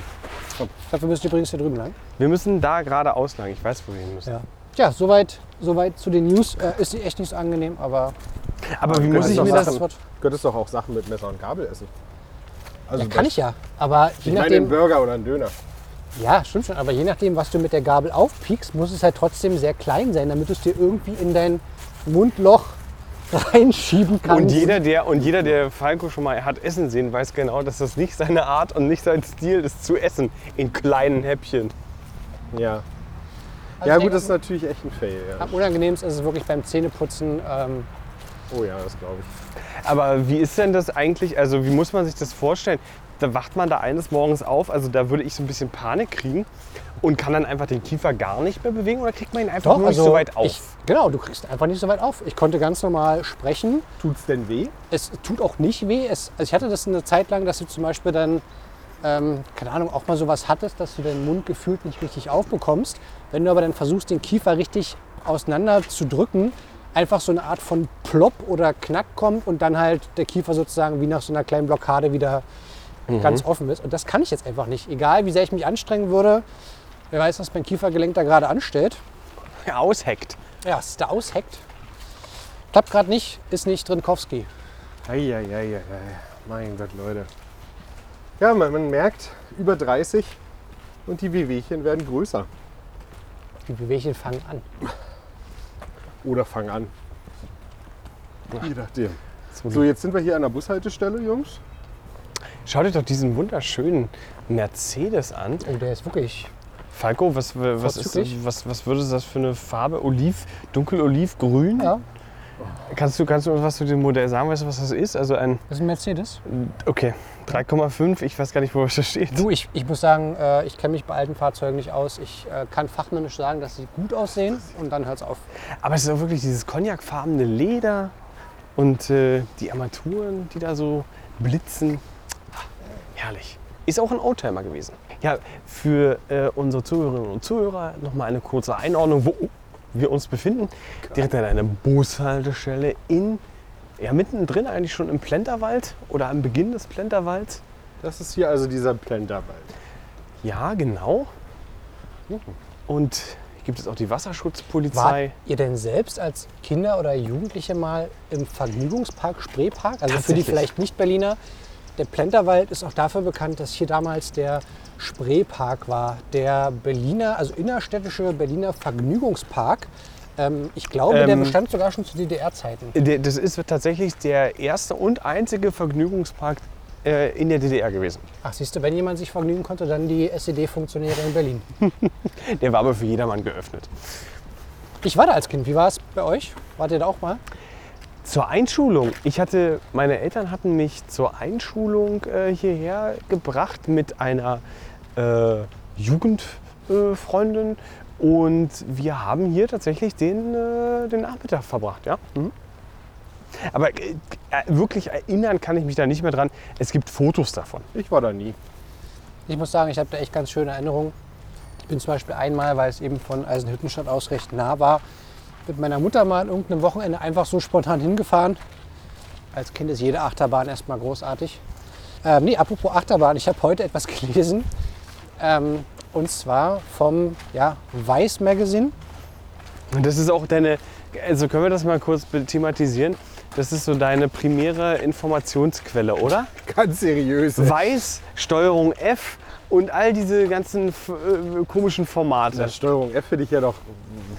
Dafür müsst ihr übrigens hier drüben lang. Wir müssen da gerade auslang. Ich weiß, wo wir hin müssen. Ja, ja soweit, soweit zu den News. Äh, ist echt nicht so angenehm, aber Aber wie du muss ich doch mir das... Du könntest doch auch Sachen mit Messer und Gabel essen. Also Ja, kann ich ja. Aber je Ich meine einen nachdem, Burger oder einen Döner. Ja, stimmt schon. Aber je nachdem, was du mit der Gabel aufpiekst, muss es halt trotzdem sehr klein sein, damit du es dir irgendwie in dein Mundloch reinschieben kannst. Und jeder, der, und jeder, der Falco schon mal hat essen sehen, weiß genau, dass das nicht seine Art und nicht sein Stil ist zu essen in kleinen Häppchen. Ja. Also ja gut, das ist natürlich echt ein Fail. Ja. Am unangenehmsten ist es wirklich beim Zähneputzen, ähm, Oh ja, das glaube ich. Aber wie ist denn das eigentlich? Also wie muss man sich das vorstellen? Da wacht man da eines Morgens auf, also da würde ich so ein bisschen Panik kriegen und kann dann einfach den Kiefer gar nicht mehr bewegen oder kriegt man ihn einfach nur nicht so weit auf? Ich, genau, du kriegst einfach nicht so weit auf. Ich konnte ganz normal sprechen. Tut's denn weh? Es tut auch nicht weh. Es, also ich hatte das eine Zeit lang, dass du zum Beispiel dann, ähm, keine Ahnung, auch mal sowas hattest, dass du den Mund gefühlt nicht richtig aufbekommst. Wenn du aber dann versuchst, den Kiefer richtig auseinander zu drücken, einfach so eine Art von Plop oder Knack kommt und dann halt der Kiefer sozusagen wie nach so einer kleinen Blockade wieder ganz offen ist. Und das kann ich jetzt einfach nicht. Egal, wie sehr ich mich anstrengen würde, wer weiß, was mein Kiefergelenk da gerade anstellt. Ja, ausheckt. Ja, es ist da ausheckt. Klappt gerade nicht, ist nicht Drinkowski. Eieieiei. Mein Gott, Leute. Ja, man, man merkt, über 30 und die Wehwehchen werden größer. Die Bewegchen fangen an. Oder fangen an. Je nachdem. So, jetzt sind wir hier an der Bushaltestelle, Jungs. Schau dir doch diesen wunderschönen Mercedes an. Oh, der ist wirklich. Falco, was, was, ist, was, was würde das für eine Farbe? Oliv, dunkel olivgrün? Ja, Kannst du, kannst du uns was zu dem Modell sagen? Weißt du, was das ist? Also ein, das ist ein Mercedes. okay, 3,5, ich weiß gar nicht, wo das steht. Du, ich, ich muss sagen, äh, ich kenne mich bei alten Fahrzeugen nicht aus. Ich äh, kann fachmännisch sagen, dass sie gut aussehen und dann hört es auf. Aber es ist auch wirklich dieses cognacfarbene Leder und äh, die Armaturen, die da so blitzen. Herrlich. Ist auch ein Oldtimer gewesen. Ja, für äh, unsere Zuhörerinnen und Zuhörer nochmal eine kurze Einordnung, wo wir uns befinden. Direkt an einer Bushaltestelle in, ja mittendrin eigentlich schon im Plenterwald oder am Beginn des Plenterwalds. Das ist hier also dieser Plenterwald. Ja, genau. Und hier gibt es auch die Wasserschutzpolizei. Wart ihr denn selbst als Kinder oder Jugendliche mal im Vergnügungspark Spreepark? Also für die vielleicht Nicht-Berliner. Der Plenterwald ist auch dafür bekannt, dass hier damals der Spreepark war. Der Berliner, also innerstädtische Berliner Vergnügungspark. Ähm, ich glaube, der Ähm, bestand sogar schon zu DDR-Zeiten. Der- Das ist tatsächlich der erste und einzige Vergnügungspark äh, in der DDR gewesen. Ach, siehst du, wenn jemand sich vergnügen konnte, dann die SED-Funktionäre in Berlin. Der war aber für jedermann geöffnet. Ich war da als Kind. Wie war es bei euch? Wart ihr da auch mal? Zur Einschulung. Ich hatte, meine Eltern hatten mich zur Einschulung äh, hierher gebracht mit einer äh, Jugendfreundin und wir haben hier tatsächlich den, äh, den Nachmittag verbracht. Ja? Mhm. Aber äh, äh, wirklich erinnern kann ich mich da nicht mehr dran. Es gibt Fotos davon. Ich war da nie. Ich muss sagen, ich habe da echt ganz schöne Erinnerungen. Ich bin zum Beispiel einmal, weil es eben von Eisenhüttenstadt aus recht nah war, mit meiner Mutter mal an irgendeinem Wochenende einfach so spontan hingefahren. Als Kind ist jede Achterbahn erstmal großartig. Ähm, nee, apropos Achterbahn, ich habe heute etwas gelesen. Ähm, und zwar vom ja, Weiß Magazine. Und das ist auch deine, also können wir das mal kurz thematisieren? Das ist so deine primäre Informationsquelle, oder? Ganz seriös. Weiß, Steuerung F und all diese ganzen äh, komischen Formate. Das Steuerung F finde ich ja doch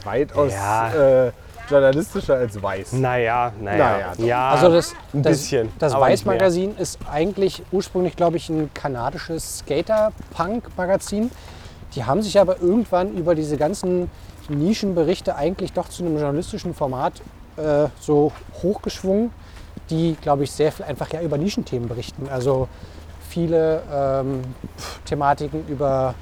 weitaus Ja. äh, journalistischer als weiß. Naja, naja. Naja, ja, Also das, ein das, bisschen. Das. Weiß-Magazin ist eigentlich ursprünglich, glaube ich, ein kanadisches Skater-Punk-Magazin. Die haben sich aber irgendwann über diese ganzen Nischenberichte eigentlich doch zu einem journalistischen Format äh, so hochgeschwungen, die, glaube ich, sehr viel einfach ja über Nischenthemen berichten. Also viele ähm, Thematiken über,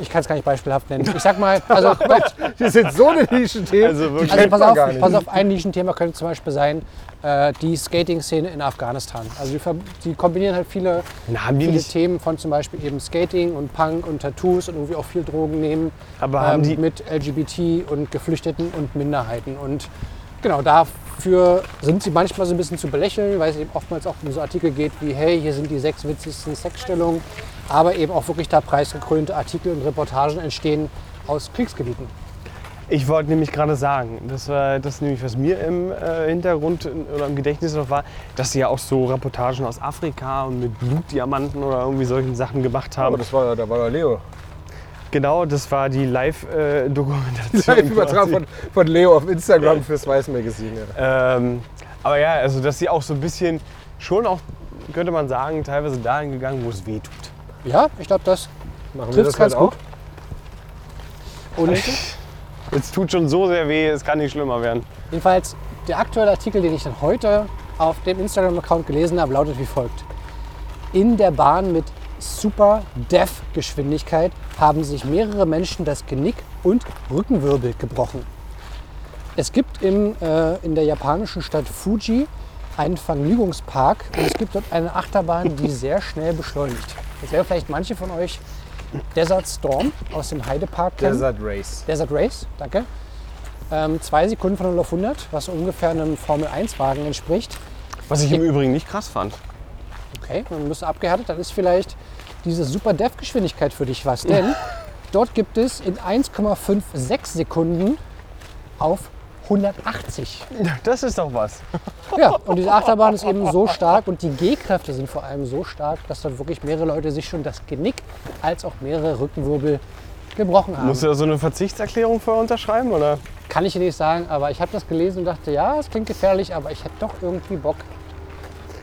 ich kann es gar nicht beispielhaft nennen. Ich sag mal, also Das sind so eine Nischenthemen. Also wirklich. also pass auf, gar nicht. pass auf, ein Nischenthema könnte zum Beispiel sein, äh, die Skating-Szene in Afghanistan. Also die, die kombinieren halt viele, Na, viele nicht, Themen von zum Beispiel eben Skating und Punk und Tattoos und irgendwie auch viel Drogen nehmen. aber haben ähm, die, mit LGBT und Geflüchteten und Minderheiten. Und genau dafür sind sie manchmal so ein bisschen zu belächeln, weil es eben oftmals auch um so Artikel geht wie, hey, hier sind die sechs witzigsten Sexstellungen, aber eben auch wirklich da preisgekrönte Artikel und Reportagen entstehen aus Kriegsgebieten. ich wollte nämlich gerade sagen, das war das nämlich, was mir im äh, Hintergrund oder im Gedächtnis noch war, dass sie ja auch so Reportagen aus Afrika und mit Blutdiamanten oder irgendwie solchen Sachen gemacht haben. Aber das war, da war der Leo. Genau, das war die Live-Dokumentation. Live-Übertrag von, von Leo auf Instagram fürs Weiß Magazin. Ja. Ähm, aber ja, also dass sie auch so ein bisschen schon auch, könnte man sagen, teilweise dahin gegangen, wo es weh tut. Ja, ich glaube, das Machen wir trifft es ganz halt gut. Und Es tut schon so sehr weh, es kann nicht schlimmer werden. jedenfalls der aktuelle Artikel, den ich dann heute auf dem Instagram-Account gelesen habe, lautet wie folgt. In der Bahn mit Super Dev Geschwindigkeit haben sich mehrere Menschen das Genick und Rückenwirbel gebrochen. Es gibt im, äh, in der japanischen Stadt Fuji einen Vergnügungspark und es gibt dort eine Achterbahn, die sehr schnell beschleunigt. Das wäre vielleicht manche von euch Desert Storm aus dem Heidepark kennen. Desert Race. Desert Race, danke. Ähm, zwei Sekunden von 0 auf 100, was ungefähr einem Formel-1-Wagen entspricht. Was ich im Übrigen nicht krass fand. Okay, bist du abgehärtet, dann ist vielleicht diese Super Dev-Geschwindigkeit für dich was. Denn dort gibt es in 1,56 Sekunden auf 180. Das ist doch was. Ja, und diese Achterbahn ist eben so stark und die G-Kräfte sind vor allem so stark, dass dort wirklich mehrere Leute sich schon das Genick als auch mehrere Rückenwirbel gebrochen haben. Musst du da so eine Verzichtserklärung vorher unterschreiben? Oder? Kann ich dir nicht sagen, aber ich habe das gelesen und dachte, ja, es klingt gefährlich, aber ich hätte doch irgendwie Bock,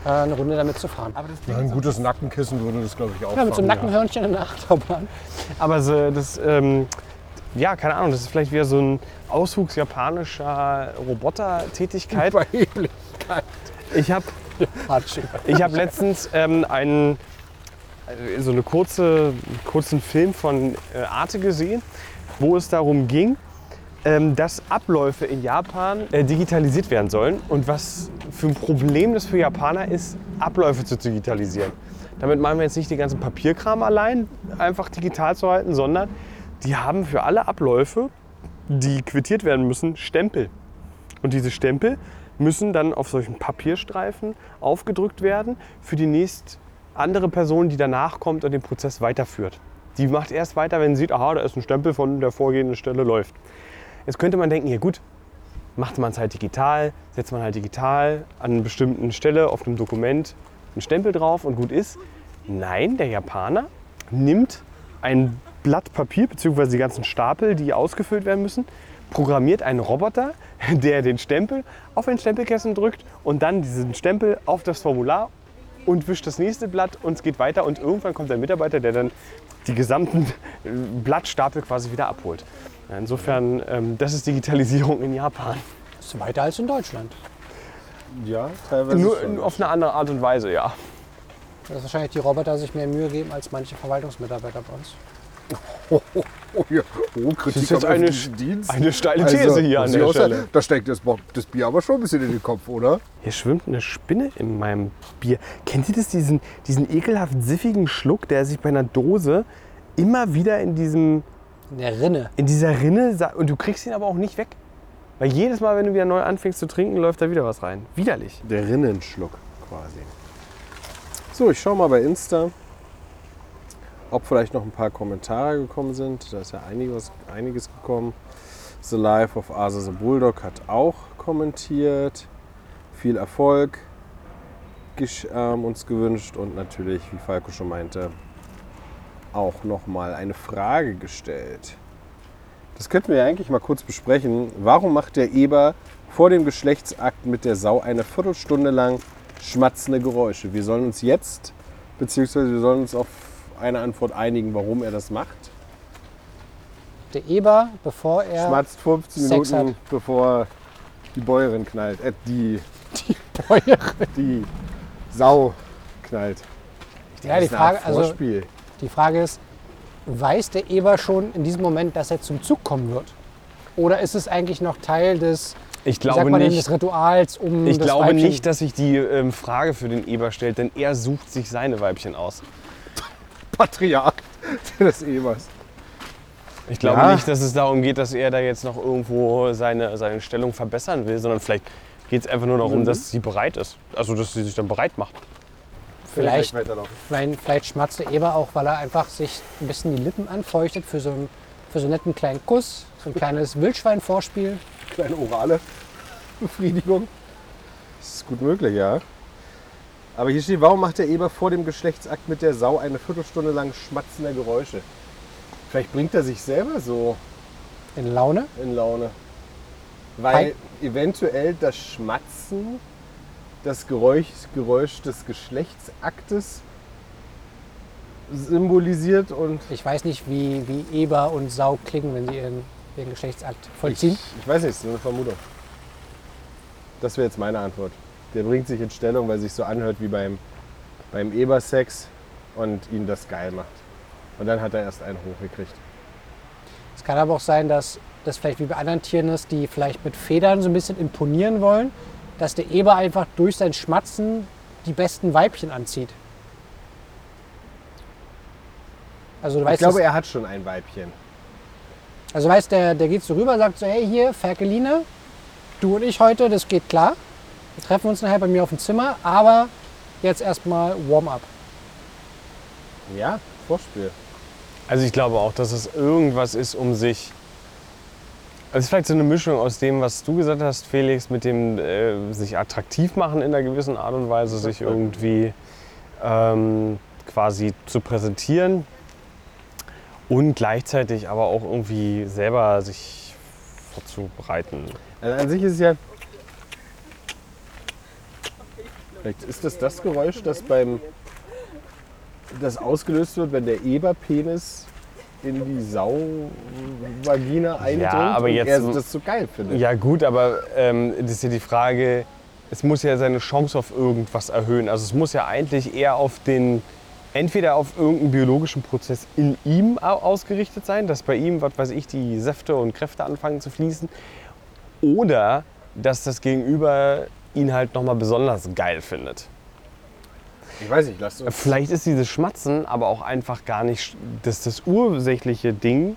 eine Runde damit zu fahren. Ja, ein gutes Nackenkissen würde das, glaube ich, auch Ja, mit so einem fangen, Nackenhörnchen in der Achterbahn. Aber so, das, ähm, ja, keine Ahnung, das ist vielleicht wieder so ein Auswuchs japanischer Robotertätigkeit. Überheblichkeit. Ich habe ich hab letztens ähm, einen, äh, so eine kurze, kurzen Film von äh, Arte gesehen, wo es darum ging, dass Abläufe in Japan äh, digitalisiert werden sollen und was für ein Problem das für Japaner ist, Abläufe zu digitalisieren. Damit meinen wir jetzt nicht den ganzen Papierkram allein einfach digital zu halten, sondern die haben für alle Abläufe, die quittiert werden müssen, Stempel. Und diese Stempel müssen dann auf solchen Papierstreifen aufgedrückt werden für die nächst andere Person, die danach kommt und den Prozess weiterführt. Die macht erst weiter, wenn sie sieht, aha, da ist ein Stempel von der vorgehenden Stelle läuft. Jetzt könnte man denken, ja gut, macht man es halt digital, setzt man halt digital an einer bestimmten Stelle auf einem Dokument einen Stempel drauf und gut ist. Nein, der Japaner nimmt ein Blatt Papier bzw. die ganzen Stapel, die ausgefüllt werden müssen, programmiert einen Roboter, der den Stempel auf ein Stempelkästen drückt und dann diesen Stempel auf das Formular und wischt das nächste Blatt und es geht weiter und irgendwann kommt ein Mitarbeiter, der dann die gesamten äh, Blattstapel quasi wieder abholt. Ja, Insofern, ähm, das ist Digitalisierung in Japan. Das ist weiter als in Deutschland. Ja, teilweise Nur schon. auf eine andere Art und Weise, ja. Dass wahrscheinlich die Roboter sich mehr Mühe geben als manche Verwaltungsmitarbeiter bei uns. Oh, ja. oh, Kritik Das ist jetzt eine, Dienst. eine steile Also, These hier muss an der Stelle. Da steckt das, das Bier aber schon ein bisschen in den Kopf, oder? Hier schwimmt eine Spinne in meinem Bier. Kennt ihr das, diesen, diesen ekelhaft siffigen Schluck, der sich bei einer Dose immer wieder in, diesem, In der Rinne. in dieser Rinne und du kriegst ihn aber auch nicht weg? Weil jedes Mal, wenn du wieder neu anfängst zu trinken, läuft da wieder was rein. Widerlich. Der Rinnenschluck quasi. So, ich schaue mal bei Insta, ob vielleicht noch ein paar Kommentare gekommen sind. Da ist ja einiges, einiges gekommen. The Life of Asa the Bulldog hat auch kommentiert. Viel Erfolg ähm, uns gewünscht und natürlich, wie Falco schon meinte, auch nochmal eine Frage gestellt. Das könnten wir ja eigentlich mal kurz besprechen. Warum macht der Eber vor dem Geschlechtsakt mit der Sau eine Viertelstunde lang schmatzende Geräusche? Wir sollen uns jetzt, beziehungsweise wir sollen uns auf eine Antwort einigen, warum er das macht. Der Eber, bevor er Schmatzt 15 Sex Minuten, hat. bevor die Bäuerin knallt. Äh, die, Bäuerin. die Sau knallt. Ja, die Frage, also Vorspiel. Die Frage ist, weiß der Eber schon in diesem Moment, dass er zum Zug kommen wird? Oder ist es eigentlich noch Teil des, Ich glaube man denn, nicht. des Rituals um Ich das glaube Weibchen? nicht, dass sich die ähm, Frage für den Eber stellt, denn er sucht sich seine Weibchen aus. Patriarch des Ebers. Ich glaube Ja. nicht, dass es darum geht, dass er da jetzt noch irgendwo seine, seine Stellung verbessern will, sondern vielleicht geht es einfach nur darum, Mhm. dass sie bereit ist. Also, dass sie sich dann bereit macht. Vielleicht, vielleicht, vielleicht schmatzt der Eber auch, weil er einfach sich ein bisschen die Lippen anfeuchtet für so einen, für so einen netten kleinen Kuss, so ein kleines Wildschwein-Vorspiel. Kleine orale Befriedigung. Das ist gut möglich, ja. Aber hier steht, warum macht der Eber vor dem Geschlechtsakt mit der Sau eine Viertelstunde lang schmatzende Geräusche? Vielleicht bringt er sich selber so In Laune. in Laune. Weil eventuell das Schmatzen das Geräusch, Geräusch des Geschlechtsaktes symbolisiert und Ich weiß nicht, wie, wie Eber und Sau klingen, wenn sie ihren, ihren Geschlechtsakt vollziehen. ich, ich weiß nicht, ist nur eine Vermutung. Das wäre jetzt meine Antwort. Der bringt sich in Stellung, weil sich so anhört wie beim, beim Ebersex und ihn das geil macht. Und dann hat er erst einen hochgekriegt. Es kann aber auch sein, dass das vielleicht wie bei anderen Tieren ist, die vielleicht mit Federn so ein bisschen imponieren wollen, dass der Eber einfach durch sein Schmatzen die besten Weibchen anzieht. Also du Ich weißt, glaube, das- er hat schon ein Weibchen. also du weißt der, der geht so rüber, sagt so, hey hier, Ferkeline, du und ich heute, das geht klar. Wir treffen uns nachher bei mir auf dem Zimmer, aber jetzt erstmal Warm-up. Ja, Vorspiel. Also ich glaube auch, dass es irgendwas ist, um sich. Also es ist vielleicht so eine Mischung aus dem, was du gesagt hast, Felix, mit dem äh, sich attraktiv machen in einer gewissen Art und Weise, sich irgendwie ähm, quasi zu präsentieren und gleichzeitig aber auch irgendwie selber sich vorzubereiten. Also an sich ist es ja. Vielleicht ist das das Geräusch, das beim. das ausgelöst wird, wenn der Eberpenis in die Sauvagina eindringt aber und jetzt- er das so geil findet. Ja gut, aber ähm, das ist ja die Frage, es muss ja seine Chance auf irgendwas erhöhen. Also es muss ja eigentlich eher auf den, entweder auf irgendeinen biologischen Prozess in ihm au- ausgerichtet sein, dass bei ihm, was weiß ich, die Säfte und Kräfte anfangen zu fließen. Oder dass das Gegenüber ihn halt nochmal besonders geil findet. Ich weiß nicht, lass uns. Vielleicht ist dieses Schmatzen aber auch einfach gar nicht das, das ursächliche Ding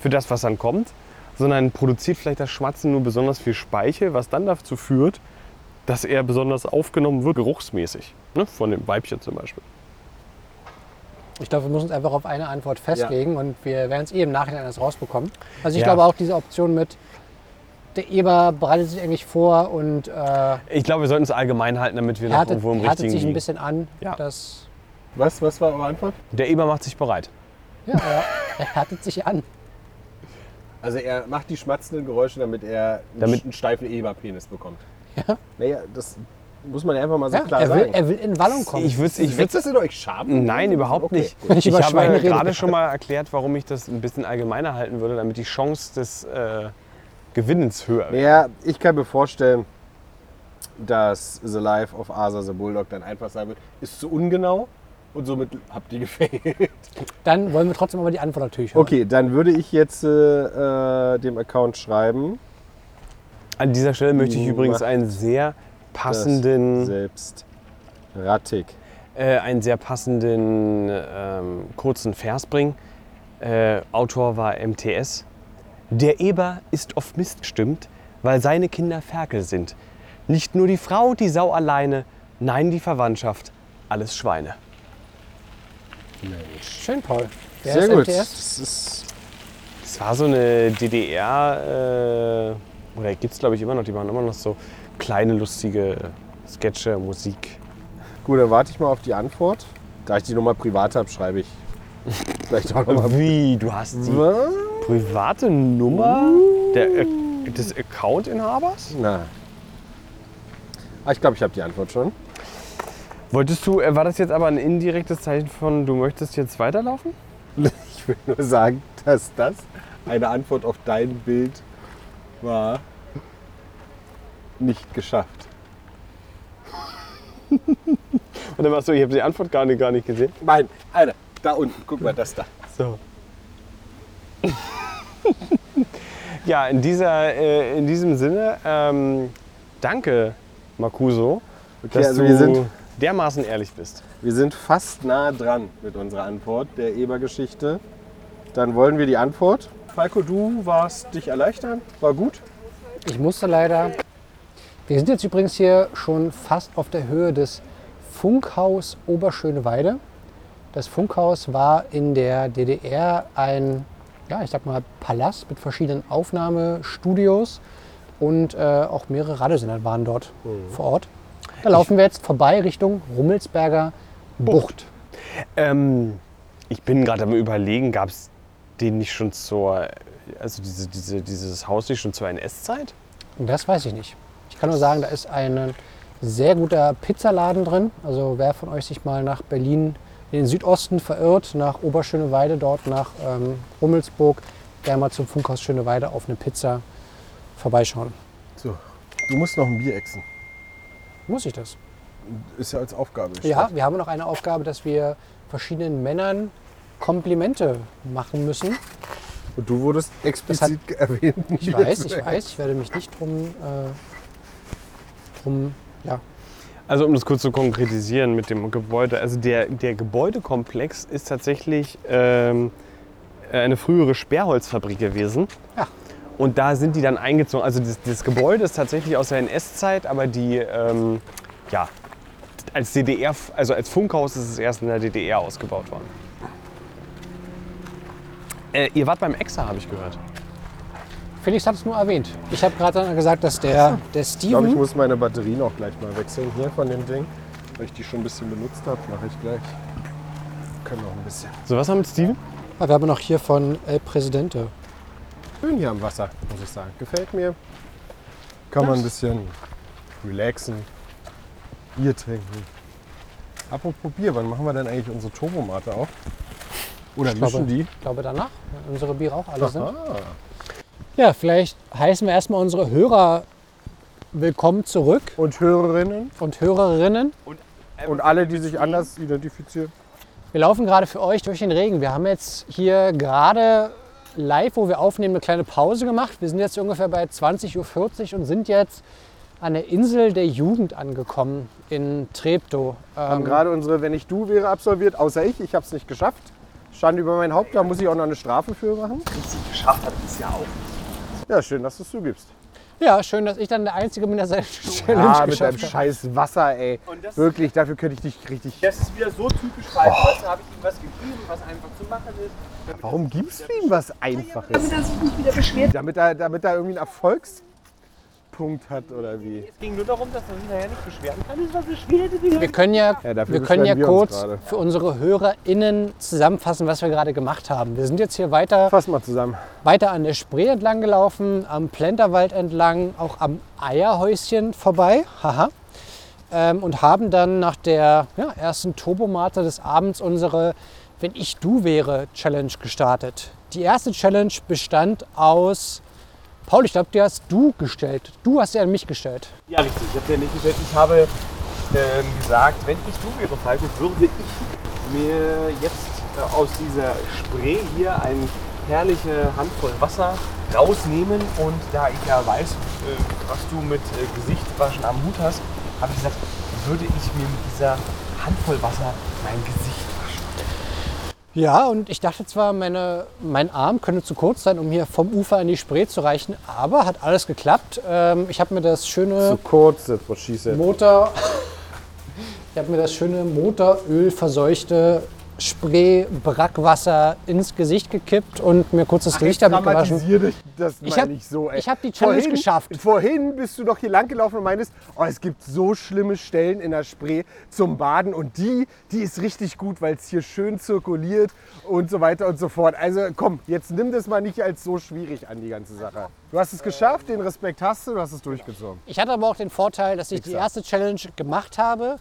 für das, was dann kommt, sondern produziert vielleicht das Schmatzen nur besonders viel Speichel, was dann dazu führt, dass er besonders aufgenommen wird, geruchsmäßig. Ne? Von dem Weibchen zum Beispiel. Ich glaube, wir müssen uns einfach auf eine Antwort festlegen und wir werden es eh im Nachhinein erst rausbekommen. Also ich Ja. glaube auch diese Option mit, der Eber bereitet sich eigentlich vor und äh, Ich glaube, wir sollten es allgemein halten, damit wir noch härtet, irgendwo im härtet richtigen sich ein bisschen an. Ja. Das, Was, was war eure Antwort? Der Eber macht sich bereit. ja, er, er härtet sich an. Also er macht die schmatzenden Geräusche, damit er einen, Damit- einen steifen Eberpenis bekommt. Ja. Naja, das muss man ja einfach mal so Ja, klar er, will, sagen. er will in Wallung kommen. Ich würde ich Wächst das in euch Scham? Nein, überhaupt Okay, nicht. gut. Ich Ich habe gerade schon mal erklärt, warum ich das ein bisschen allgemeiner halten würde, damit die Chance des äh, Gewinnens höher wäre. Ja, ich kann mir vorstellen, dass The Life of Asa the Bulldog dann einfach sein wird, ist zu ungenau und somit habt ihr gefailt. Dann wollen wir trotzdem aber die Antwort natürlich hören. Okay, dann würde ich jetzt äh, äh, dem Account schreiben, An dieser Stelle möchte ich übrigens einen sehr passenden, selbst rattig. äh, einen sehr passenden ähm, kurzen Vers bringen. Äh, Autor war MTS. Der Eber ist oft missgestimmt, weil seine Kinder Ferkel sind. Nicht nur die Frau, die Sau alleine, nein, die Verwandtschaft, alles Schweine. Schön, Paul. Wer Sehr ist gut. Das ist, Das war so eine DDR, äh, oder gibt es glaube ich immer noch, die machen immer noch so kleine lustige Sketche, Musik. gut, dann warte ich mal auf die Antwort. Da ich die Nummer privat habe, schreibe ich vielleicht auch nochmal. Wie, du hast die private Nummer der, des Accountinhabers? Na. Ah, ich glaube, ich habe die Antwort schon. Wolltest du, äh, war das jetzt aber ein indirektes Zeichen von, du möchtest jetzt weiterlaufen? Ich will nur sagen, dass das eine Antwort auf dein Bild war. Nicht geschafft. Und dann warst du, ich habe die Antwort gar nicht, gar nicht gesehen. Nein, Alter, da unten, guck mal, das da. So. ja, in, dieser, äh, in diesem Sinne, ähm, danke, Makuso, dass also du wir sind- dermaßen ehrlich bist. Wir sind fast nah dran mit unserer Antwort der Eber-Geschichte. Dann wollen wir die Antwort. Falco, du warst dich erleichtern. War gut. Ich musste leider. Wir sind jetzt übrigens hier schon fast auf der Höhe des Funkhaus Oberschöneweide. Das Funkhaus war in der DDR ein, ja, ich sag mal, Palast mit verschiedenen Aufnahmestudios und äh, auch mehrere Radiosender waren dort vor Ort. Da laufen wir jetzt vorbei Richtung Rummelsberger Bucht. Ähm, ich bin gerade am überlegen, gab es den nicht schon zur, also diese, diese, dieses Haus nicht schon zur NS-Zeit? Das weiß ich nicht. Ich kann nur sagen, da ist ein sehr guter Pizzaladen drin. Also wer von euch sich mal nach Berlin in den Südosten verirrt, nach Oberschöneweide, dort nach ähm, Rummelsburg, gerne mal zum Funkhaus Schöneweide auf eine Pizza vorbeischauen. So. Du musst noch ein Bier exen. Muss ich das? Ist ja als Aufgabe. Ja, wir haben noch eine Aufgabe, dass wir verschiedenen Männern Komplimente machen müssen. Und du wurdest explizit erwähnt. Ich weiß, ich weiß, ich werde mich nicht drum, äh, drum ja, Also um das kurz zu konkretisieren mit dem Gebäude. Also der, der Gebäudekomplex ist tatsächlich ähm, eine frühere Sperrholzfabrik gewesen. Ja. Und da sind die dann eingezogen. Also das, das Gebäude ist tatsächlich aus der NS-Zeit, aber die, ähm, ja, als DDR, also als Funkhaus ist es erst in der DDR ausgebaut worden. Äh, ihr wart beim EXA, habe ich gehört. Felix hat es nur erwähnt. Ich habe gerade gesagt, dass der, der Ich glaube, ich Steven. muss meine Batterie noch gleich mal wechseln hier von dem Ding. Weil ich die schon ein bisschen benutzt habe, mache ich gleich. Können noch ein bisschen. So, was haben wir mit Steven? Ah, wir haben noch hier von El Presidente. Schön hier am Wasser, muss ich sagen. Gefällt mir. Kann man ein bisschen relaxen, Bier trinken. Apropos Bier, wann machen wir denn eigentlich unsere Turbomate auf? Oder Ich mischen glaube, die? ich glaube danach, wenn unsere Biere auch alle sind. Ja, vielleicht heißen wir erstmal unsere Hörer willkommen zurück und Hörerinnen und Hörerinnen. und alle, die sich anders identifizieren. Wir laufen gerade für euch durch den Regen. Wir haben jetzt hier gerade live, wo wir aufnehmen, eine kleine Pause gemacht. Wir sind jetzt ungefähr bei 20.40 Uhr und sind jetzt an der Insel der Jugend angekommen in Treptow. Haben Ähm, gerade unsere Wenn ich du wäre absolviert, außer ich. Ich habe es nicht geschafft. Stand über mein Haupt, da muss ich auch noch eine Strafe für machen. Richtig geschafft hat es ja auch. Ja, schön, dass du es zugibst. ja, schön, dass ich dann der Einzige bin, der seine Challenge Ja, mit deinem hat. scheiß Wasser, ey. Das- Wirklich, dafür könnte ich dich richtig. Das ist wieder so typisch falsch. Weißt du, habe ich ihm was gegeben, was einfach zu machen ist. Warum gibst du ihm was Einfaches? damit er sich nicht wieder beschwert. Damit er, damit er irgendwie einen Erfolgspunkt hat oder wie? Es ging nur darum, dass er sich nachher nicht beschweren kann. Das war Beschwerde, die Wir können ja, Ja, wir können ja wir kurz für unsere HörerInnen zusammenfassen, was wir gerade gemacht haben. Wir sind jetzt hier weiter, Fass mal zusammen. weiter an der Spree entlang gelaufen, am Plenterwald entlang, auch am Eierhäuschen vorbei. Haha. Ähm, und haben dann nach der ja, ersten Turbomate des Abends unsere Wenn ich du wäre Challenge gestartet. Die erste Challenge bestand aus, Paul, ich glaube, die hast du gestellt. Du hast sie an mich gestellt. Ja, richtig. Ich habe ja nicht gestellt. Ich habe ähm, gesagt, wenn ich du wäre, Falco, würde ich mir jetzt äh, aus dieser Spree hier eine herrliche Handvoll Wasser rausnehmen. Und da ich ja weiß, äh, was du mit äh, Gesichtswaschen am Hut hast, habe ich gesagt, würde ich mir mit dieser Handvoll Wasser mein Gesicht. Ja, und ich dachte zwar, meine, mein Arm könnte zu kurz sein, um hier vom Ufer an die Spree zu reichen, aber hat alles geklappt. Ähm, ich habe mir das Zu schöne kurz, that's what she said. Motor, ich habe mir das schöne Motoröl verseuchte Spree-Brackwasser ins Gesicht gekippt und mir kurz das Gesicht damit gewaschen. Dich das Ich mal hab- nicht so, hab die Challenge geschafft. Vorhin bist du doch hier lang gelaufen und meintest, oh, es gibt so schlimme Stellen in der Spree zum Baden und die, die ist richtig gut, weil es hier schön zirkuliert und so weiter und so fort. Also komm, jetzt nimm das mal nicht als so schwierig an, die ganze Sache. Du hast es geschafft, den Respekt hast du, du hast es durchgezogen. Ich hatte aber auch den Vorteil, dass ich die Wichser. erste Challenge gemacht habe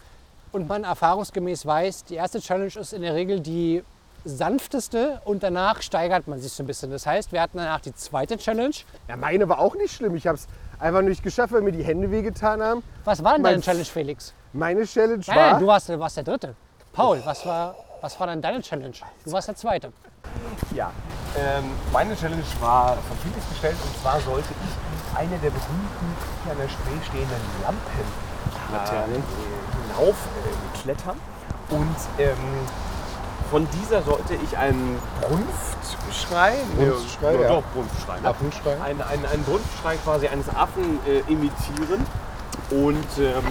und man erfahrungsgemäß weiß, die erste Challenge ist in der Regel die sanfteste und danach steigert man sich so ein bisschen. Das heißt, wir hatten danach die zweite Challenge. Ja, meine war auch nicht schlimm. Ich habe es einfach nicht geschafft, weil mir die Hände wehgetan haben. Was war denn deine Meinst- Challenge, Felix? Meine Challenge Nein, war... nein, du warst, du warst der Dritte. Paul, was war, was war dann deine Challenge? Du warst der Zweite. Ja, ähm, meine Challenge war von Felix gestellt und zwar sollte ich eine der berühmten hier an der Spree stehenden Lampenlaternen äh, hinauf äh, klettern und ähm, von dieser sollte ich einen Brunftschrei, Brunftschrei, ja, ja. doch, Brunftschrei, ne? Affenschrei. einen, einen, einen Brunftschrei quasi eines Affen äh, imitieren und ähm,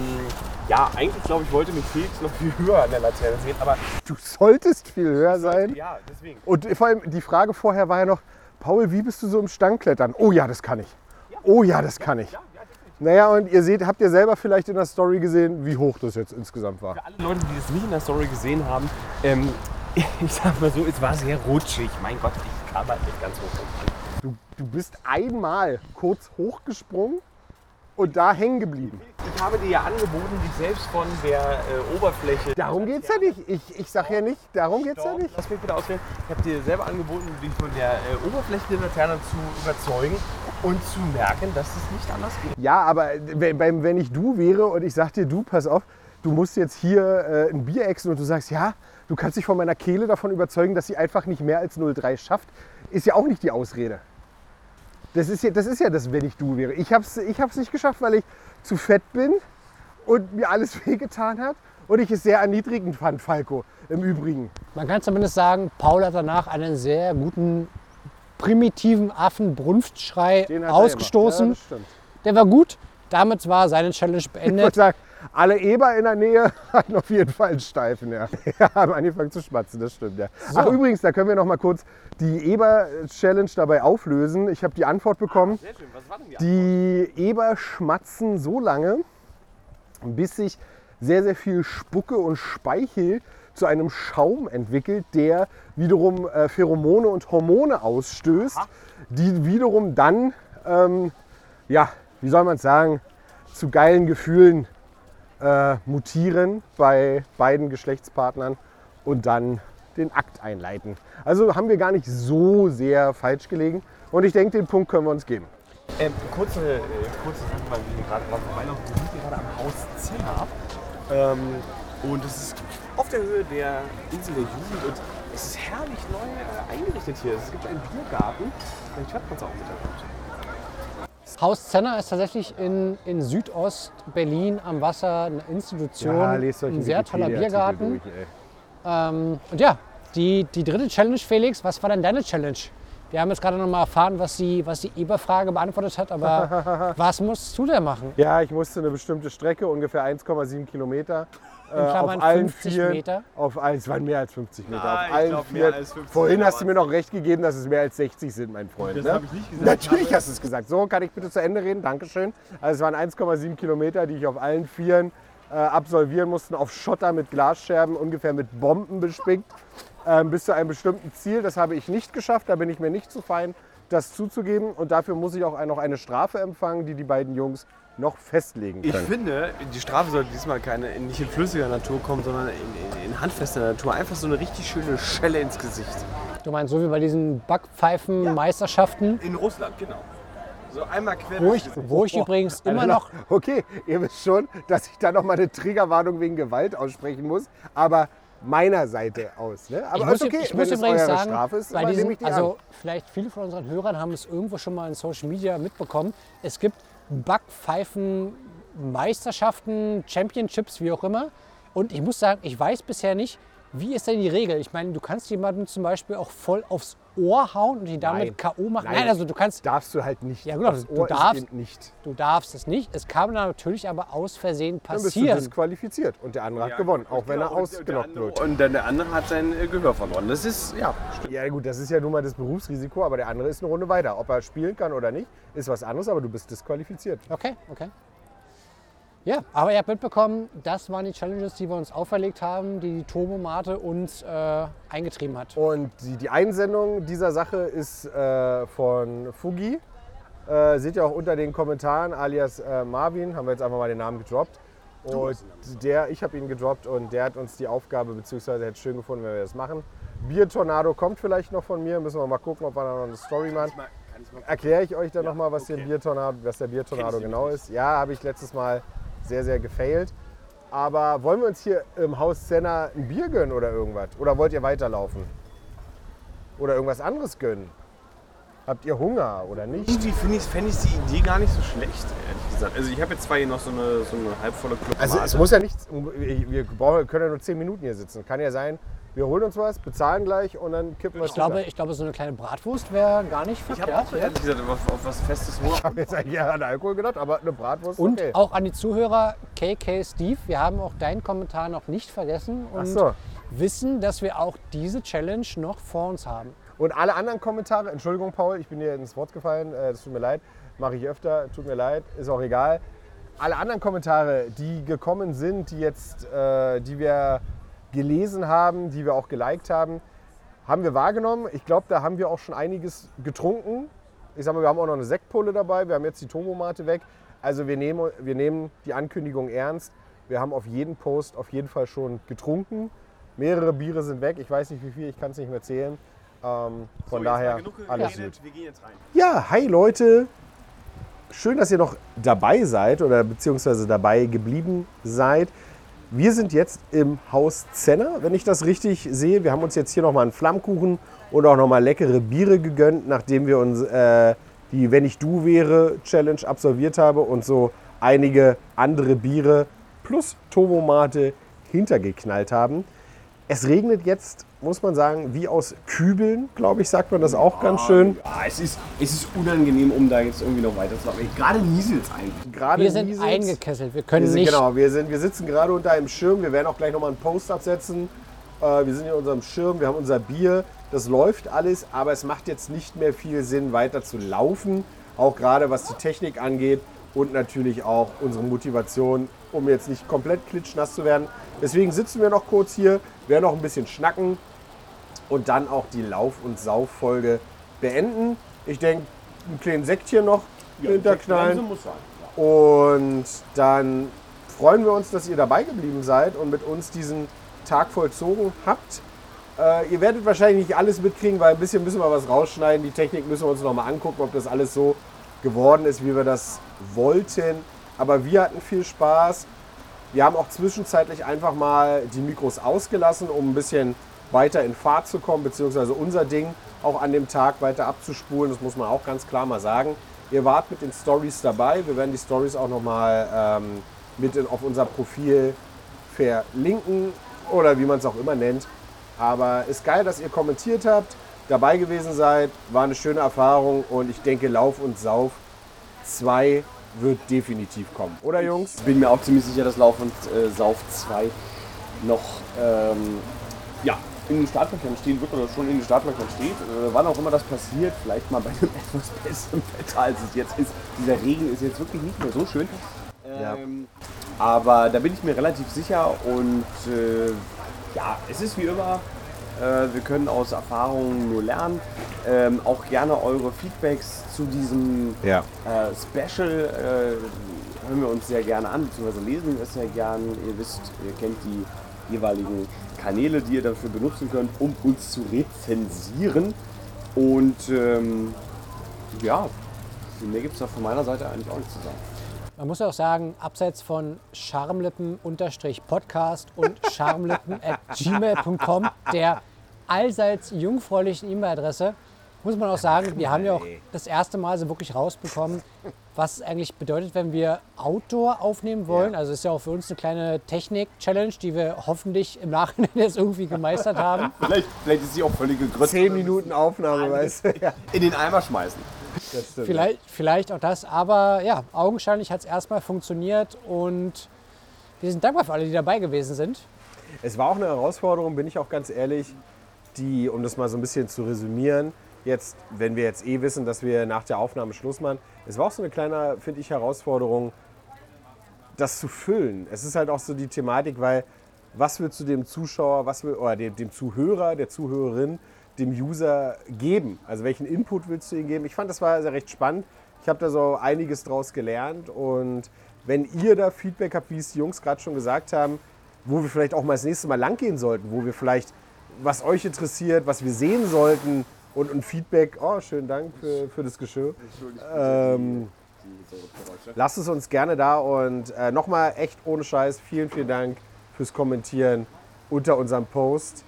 ja, eigentlich glaube ich, wollte mich Felix noch viel höher an der Laterne sehen, aber Du solltest viel höher sein. ja, deswegen. Und vor allem die Frage vorher war ja noch, Paul, wie bist du so im Stangklettern? Oh ja, das kann ich. Oh ja, das kann ich. Naja, und ihr seht, habt ihr selber vielleicht in der Story gesehen, wie hoch das jetzt insgesamt war? Für alle Leute, die das nicht in der Story gesehen haben, ähm, ich sag mal so, es war sehr rutschig. Mein Gott, ich kam halt nicht ganz hoch. Du, du bist einmal kurz hochgesprungen und da hängen geblieben. Ich habe dir ja angeboten, dich selbst von der äh, Oberfläche. Darum geht's ja nicht. Ich, ich sag ja nicht, darum geht's ja nicht. Lass mich bitte ausreden. Ich habe dir selber angeboten, dich von der äh, Oberfläche der Laterne zu überzeugen. und zu merken, dass es nicht anders geht. Ja, aber wenn, wenn- wenn ich du wäre und ich sag dir, du, pass auf, du musst jetzt hier äh, ein Bier exen und du sagst, ja, du kannst dich von meiner Kehle davon überzeugen, dass sie einfach nicht mehr als 0,3 schafft, ist ja auch nicht die Ausrede. Das ist ja das, ist ja das wenn ich du wäre. Ich habe es ich hab's nicht geschafft, weil ich zu fett bin und mir alles wehgetan hat und ich es sehr erniedrigend fand, Falco, im Übrigen. Man kann zumindest sagen, Paul hat danach einen sehr guten primitiven Affenbrunftschrei ausgestoßen. Ja. Der war gut. Damit war seine Challenge beendet. sagen, alle Eber in der Nähe hatten auf jeden Fall einen Steifen. Ja. ja, haben angefangen zu schmatzen, das stimmt. Ja. Ach übrigens, da können wir noch mal kurz die Eber-Challenge dabei auflösen. Ich habe die Antwort bekommen. Sehr schön. Was war denn die Die Eber schmatzen so lange, bis sich sehr, sehr viel Spucke und Speichel zu einem Schaum entwickelt, der wiederum äh, Pheromone und Hormone ausstößt, die wiederum dann, ähm, ja, wie soll man es sagen, zu geilen Gefühlen äh, mutieren bei beiden Geschlechtspartnern und dann den Akt einleiten. Also haben wir gar nicht so sehr falsch gelegen und ich denke, den Punkt können wir uns geben. Ähm, kurze, äh, kurze Sache, weil wir hier gerade dran vorbeilaufen. Wir sind hier gerade am Haus Zenner. Ähm, und es ist auf der Höhe der Insel der Jugend und es ist herrlich neu äh, eingerichtet hier. Es gibt einen Biergarten. Vielleicht hört man es auch im Haus Zenner ist tatsächlich in, in Südost-Berlin am Wasser eine Institution. ein sehr toller Biergarten. Ähm, und ja, die, die dritte Challenge, Felix, was war denn deine Challenge? Wir haben jetzt gerade noch mal erfahren, was die, was die Eber-Frage beantwortet hat, aber was musst du denn machen? Ja, ich musste eine bestimmte Strecke, ungefähr 1,7 Kilometer. Äh, auf allen 50 Vieren, Meter? Auf allen, es waren mehr als 50 Meter. Nein, auf ich allen glaub, mehr Vieren. als 50 Vorhin Meter hast du mir noch recht gegeben, dass es mehr als 60 sind, mein Freund. Das ne? habe ich nicht gesagt. Natürlich hast du es gesagt. So, kann ich bitte zu Ende reden? Dankeschön. Also es waren 1,7 Kilometer, die ich auf allen Vieren äh, absolvieren musste, auf Schotter mit Glasscherben, ungefähr mit Bomben bespickt, ähm, bis zu einem bestimmten Ziel. Das habe ich nicht geschafft, da bin ich mir nicht zu fein, das zuzugeben. Und dafür muss ich auch noch eine Strafe empfangen, die die beiden Jungs noch festlegen Ich können. finde, die Strafe sollte diesmal keine, nicht in flüssiger Natur kommen, sondern in, in, in handfester Natur. Einfach so eine richtig schöne Schelle ins Gesicht. Du meinst so wie bei diesen Backpfeifen-Meisterschaften, In Russland, genau. So einmal quer wo durchs ich, Gesicht. wo ich übrigens immer Also, noch Okay, ihr wisst schon, dass ich da noch mal eine Triggerwarnung wegen Gewalt aussprechen muss, aber meiner Seite aus. Ne? Aber ich muss, ist okay, ich wenn muss es übrigens eure sagen, Strafe ist, bei ich die also an. vielleicht viele von unseren Hörern haben es irgendwo schon mal in Social Media mitbekommen. Es gibt Backpfeifen-Meisterschaften, Championships, wie auch immer. Und ich muss sagen, ich weiß bisher nicht, wie ist denn die Regel? Ich meine, du kannst jemanden zum Beispiel auch voll aufs Ohr hauen und die damit. K.O. machen. Nein. Nein, also du kannst, Darfst du halt nicht. Ja, genau, Das du Ohr darfst- Ist eben nicht. du darfst es nicht. Es kann natürlich aber aus Versehen Dann bist du passieren. disqualifiziert und der andere hat gewonnen, auch wenn er Genau, andere- wird. Und dann der andere hat sein äh, Gehör verloren. Das ist, ja, stimmt. Ja gut, das ist ja nun mal das Berufsrisiko, aber der andere ist eine Runde weiter. Ob er spielen kann oder nicht, ist was anderes, aber du bist disqualifiziert. Okay, okay. Ja, aber ihr habt mitbekommen, das waren die Challenges, die wir uns auferlegt haben, die die Turbomate uns äh, eingetrieben hat. Und die, die Einsendung dieser Sache ist äh, von Fugi. Äh, seht ihr auch unter den Kommentaren, alias äh, Marvin, haben wir jetzt einfach mal den Namen gedroppt. Und der, ich habe ihn gedroppt und der hat uns die Aufgabe, beziehungsweise hätte es schön gefunden, wenn wir das machen. Bier-Tornado kommt vielleicht noch von mir, müssen wir mal gucken, ob wir da noch eine Story machen. Erkläre ich euch dann noch mal, was, Biertornado, was der Biertornado genau ist. Ja, habe ich letztes Mal sehr, sehr gefailt. Aber wollen wir uns hier im Haus Senna ein Bier gönnen oder irgendwas? Oder wollt ihr weiterlaufen? Oder irgendwas anderes gönnen? Habt ihr Hunger oder nicht? Irgendwie finde ich, fände ich die Idee gar nicht so schlecht, ehrlich gesagt. Also ich habe jetzt zwar hier noch so eine, so eine halbvolle Club. Also es muss ja nichts, wir können ja nur 10 Minuten hier sitzen. Kann ja sein, wir holen uns was, bezahlen gleich und dann kippen wir es Ich glaube, ich glaube, so eine kleine Bratwurst wäre gar nicht ich habe verkehrt. auch ehrlich gesagt auf, auf was Festes Hunger. Ich habe jetzt eigentlich eher an Alkohol gedacht, aber eine Bratwurst Und okay. auch an die Zuhörer, KK Steve, wir haben auch deinen Kommentar noch nicht vergessen und so. wissen, dass wir auch diese Challenge noch vor uns haben. Und alle anderen Kommentare, Entschuldigung Paul, ich bin dir ins Wort gefallen, äh, das tut mir leid, mache ich öfter, tut mir leid, ist auch egal. Alle anderen Kommentare, die gekommen sind, die jetzt, äh, die wir gelesen haben, die wir auch geliked haben, haben wir wahrgenommen. Ich glaube, da haben wir auch schon einiges getrunken. Ich sag mal, wir haben auch noch eine Sektpulle dabei, wir haben jetzt die Tomomate weg. Also wir nehmen, wir nehmen die Ankündigung ernst. Wir haben auf jeden Post auf jeden Fall schon getrunken. Mehrere Biere sind weg, ich weiß nicht wie viel, ich kann es nicht mehr zählen. Ähm, von daher alles gut. wir gehen jetzt rein. Ja, hi Leute. schön, dass ihr noch dabei seid oder beziehungsweise dabei geblieben seid. Wir sind jetzt im Haus Zenner, wenn ich das richtig sehe. Wir haben uns jetzt hier nochmal einen Flammkuchen und auch nochmal leckere Biere gegönnt, nachdem wir uns äh, die Wenn ich du wäre Challenge absolviert haben und so einige andere Biere plus Tomomate hintergeknallt haben. Es regnet jetzt, muss man sagen, wie aus Kübeln, glaube ich, sagt man das auch ganz schön. Ja, es ist, es ist unangenehm, um da jetzt irgendwie noch weiter zu machen. Gerade Niesels eigentlich. Gerade Wir sind nieselt's. eingekesselt. Wir können Wir sind, nicht. genau, wir, sind, wir sitzen gerade unter einem Schirm. Wir werden auch gleich nochmal einen Post absetzen. Äh, wir sind in unserem Schirm, wir haben unser Bier. Das läuft alles, aber es macht jetzt nicht mehr viel Sinn, weiter zu laufen. Auch gerade was die Technik angeht und natürlich auch unsere Motivation, um jetzt nicht komplett klitschnass zu werden. Deswegen sitzen wir noch kurz hier, werden noch ein bisschen schnacken und dann auch die Lauf- und Sauffolge beenden. Ich denke, ein kleines Sektchen noch hinterknallen. muss sein. Ja. Und dann freuen wir uns, dass ihr dabei geblieben seid und mit uns diesen Tag vollzogen habt. Äh, ihr werdet wahrscheinlich nicht alles mitkriegen, weil ein bisschen müssen wir was rausschneiden. Die Technik müssen wir uns nochmal angucken, ob das alles so geworden ist, wie wir das wollten. Aber wir hatten viel Spaß. Wir haben auch zwischenzeitlich einfach mal die Mikros ausgelassen, um ein bisschen weiter in Fahrt zu kommen, beziehungsweise unser Ding auch an dem Tag weiter abzuspulen. Das muss man auch ganz klar mal sagen. Ihr wart mit den Stories dabei. Wir werden die Stories auch nochmal ähm, mit in, auf unser Profil verlinken oder wie man es auch immer nennt. Aber ist geil, dass ihr kommentiert habt, dabei gewesen seid. War eine schöne Erfahrung und ich denke, Lauf und Sauf 2 wird definitiv kommen. Oder Jungs? Ich bin mir auch ziemlich sicher, dass Lauf und äh, Sauf 2 noch ähm, ja, in den Startlöchern stehen wird oder schon in den Startlöchern steht. Äh, wann auch immer das passiert, vielleicht mal bei einem etwas besseren Wetter, als es jetzt ist. Dieser Regen ist jetzt wirklich nicht mehr so schön. Ja. Ähm, aber da bin ich mir relativ sicher und äh, ja, es ist wie immer. Äh, wir können aus Erfahrungen nur lernen. Ähm, auch gerne eure Feedbacks zu diesem Ja. äh, Special äh, hören wir uns sehr gerne an, beziehungsweise lesen wir es sehr gern. Ihr wisst, ihr kennt die jeweiligen Kanäle, die ihr dafür benutzen könnt, um uns zu rezensieren. Und ähm, ja, mehr gibt es da von meiner Seite eigentlich auch nicht zu sagen. Man muss auch sagen, abseits von charmlippen-podcast und charmlippen.gmail.com, der allseits jungfräulichen E-Mail-Adresse, muss man auch sagen, wir haben ja auch das erste Mal so wirklich rausbekommen, was es eigentlich bedeutet, wenn wir Outdoor aufnehmen wollen. Also es ist ja auch für uns eine kleine Technik-Challenge, die wir hoffentlich im Nachhinein jetzt irgendwie gemeistert haben. Vielleicht, vielleicht ist sie auch völlige Grütze. 10 Minuten Aufnahme, weißt du? Ja, In den Eimer schmeißen. Vielleicht, vielleicht auch das, aber ja, augenscheinlich hat es erstmal funktioniert und wir sind dankbar für alle, die dabei gewesen sind. Es war auch eine Herausforderung, bin ich auch ganz ehrlich, die, um das mal so ein bisschen zu resümieren, jetzt, wenn wir jetzt eh wissen, dass wir nach der Aufnahme Schluss machen, es war auch so eine kleine, finde ich, Herausforderung, das zu füllen. Es ist halt auch so die Thematik, weil was willst du dem Zuschauer, was will, oder dem, dem Zuhörer, der Zuhörerin, dem User geben? Also welchen Input willst du ihm geben? Ich fand, das war sehr recht spannend. Ich habe da so einiges draus gelernt und wenn ihr da Feedback habt, wie es die Jungs gerade schon gesagt haben, wo wir vielleicht auch mal das nächste Mal lang gehen sollten, wo wir vielleicht, was euch interessiert, was wir sehen sollten und ein Feedback, oh, schönen Dank für, für das Geschirr. Ähm, lasst es uns gerne da und äh, nochmal echt ohne Scheiß, vielen, vielen Dank fürs Kommentieren unter unserem Post.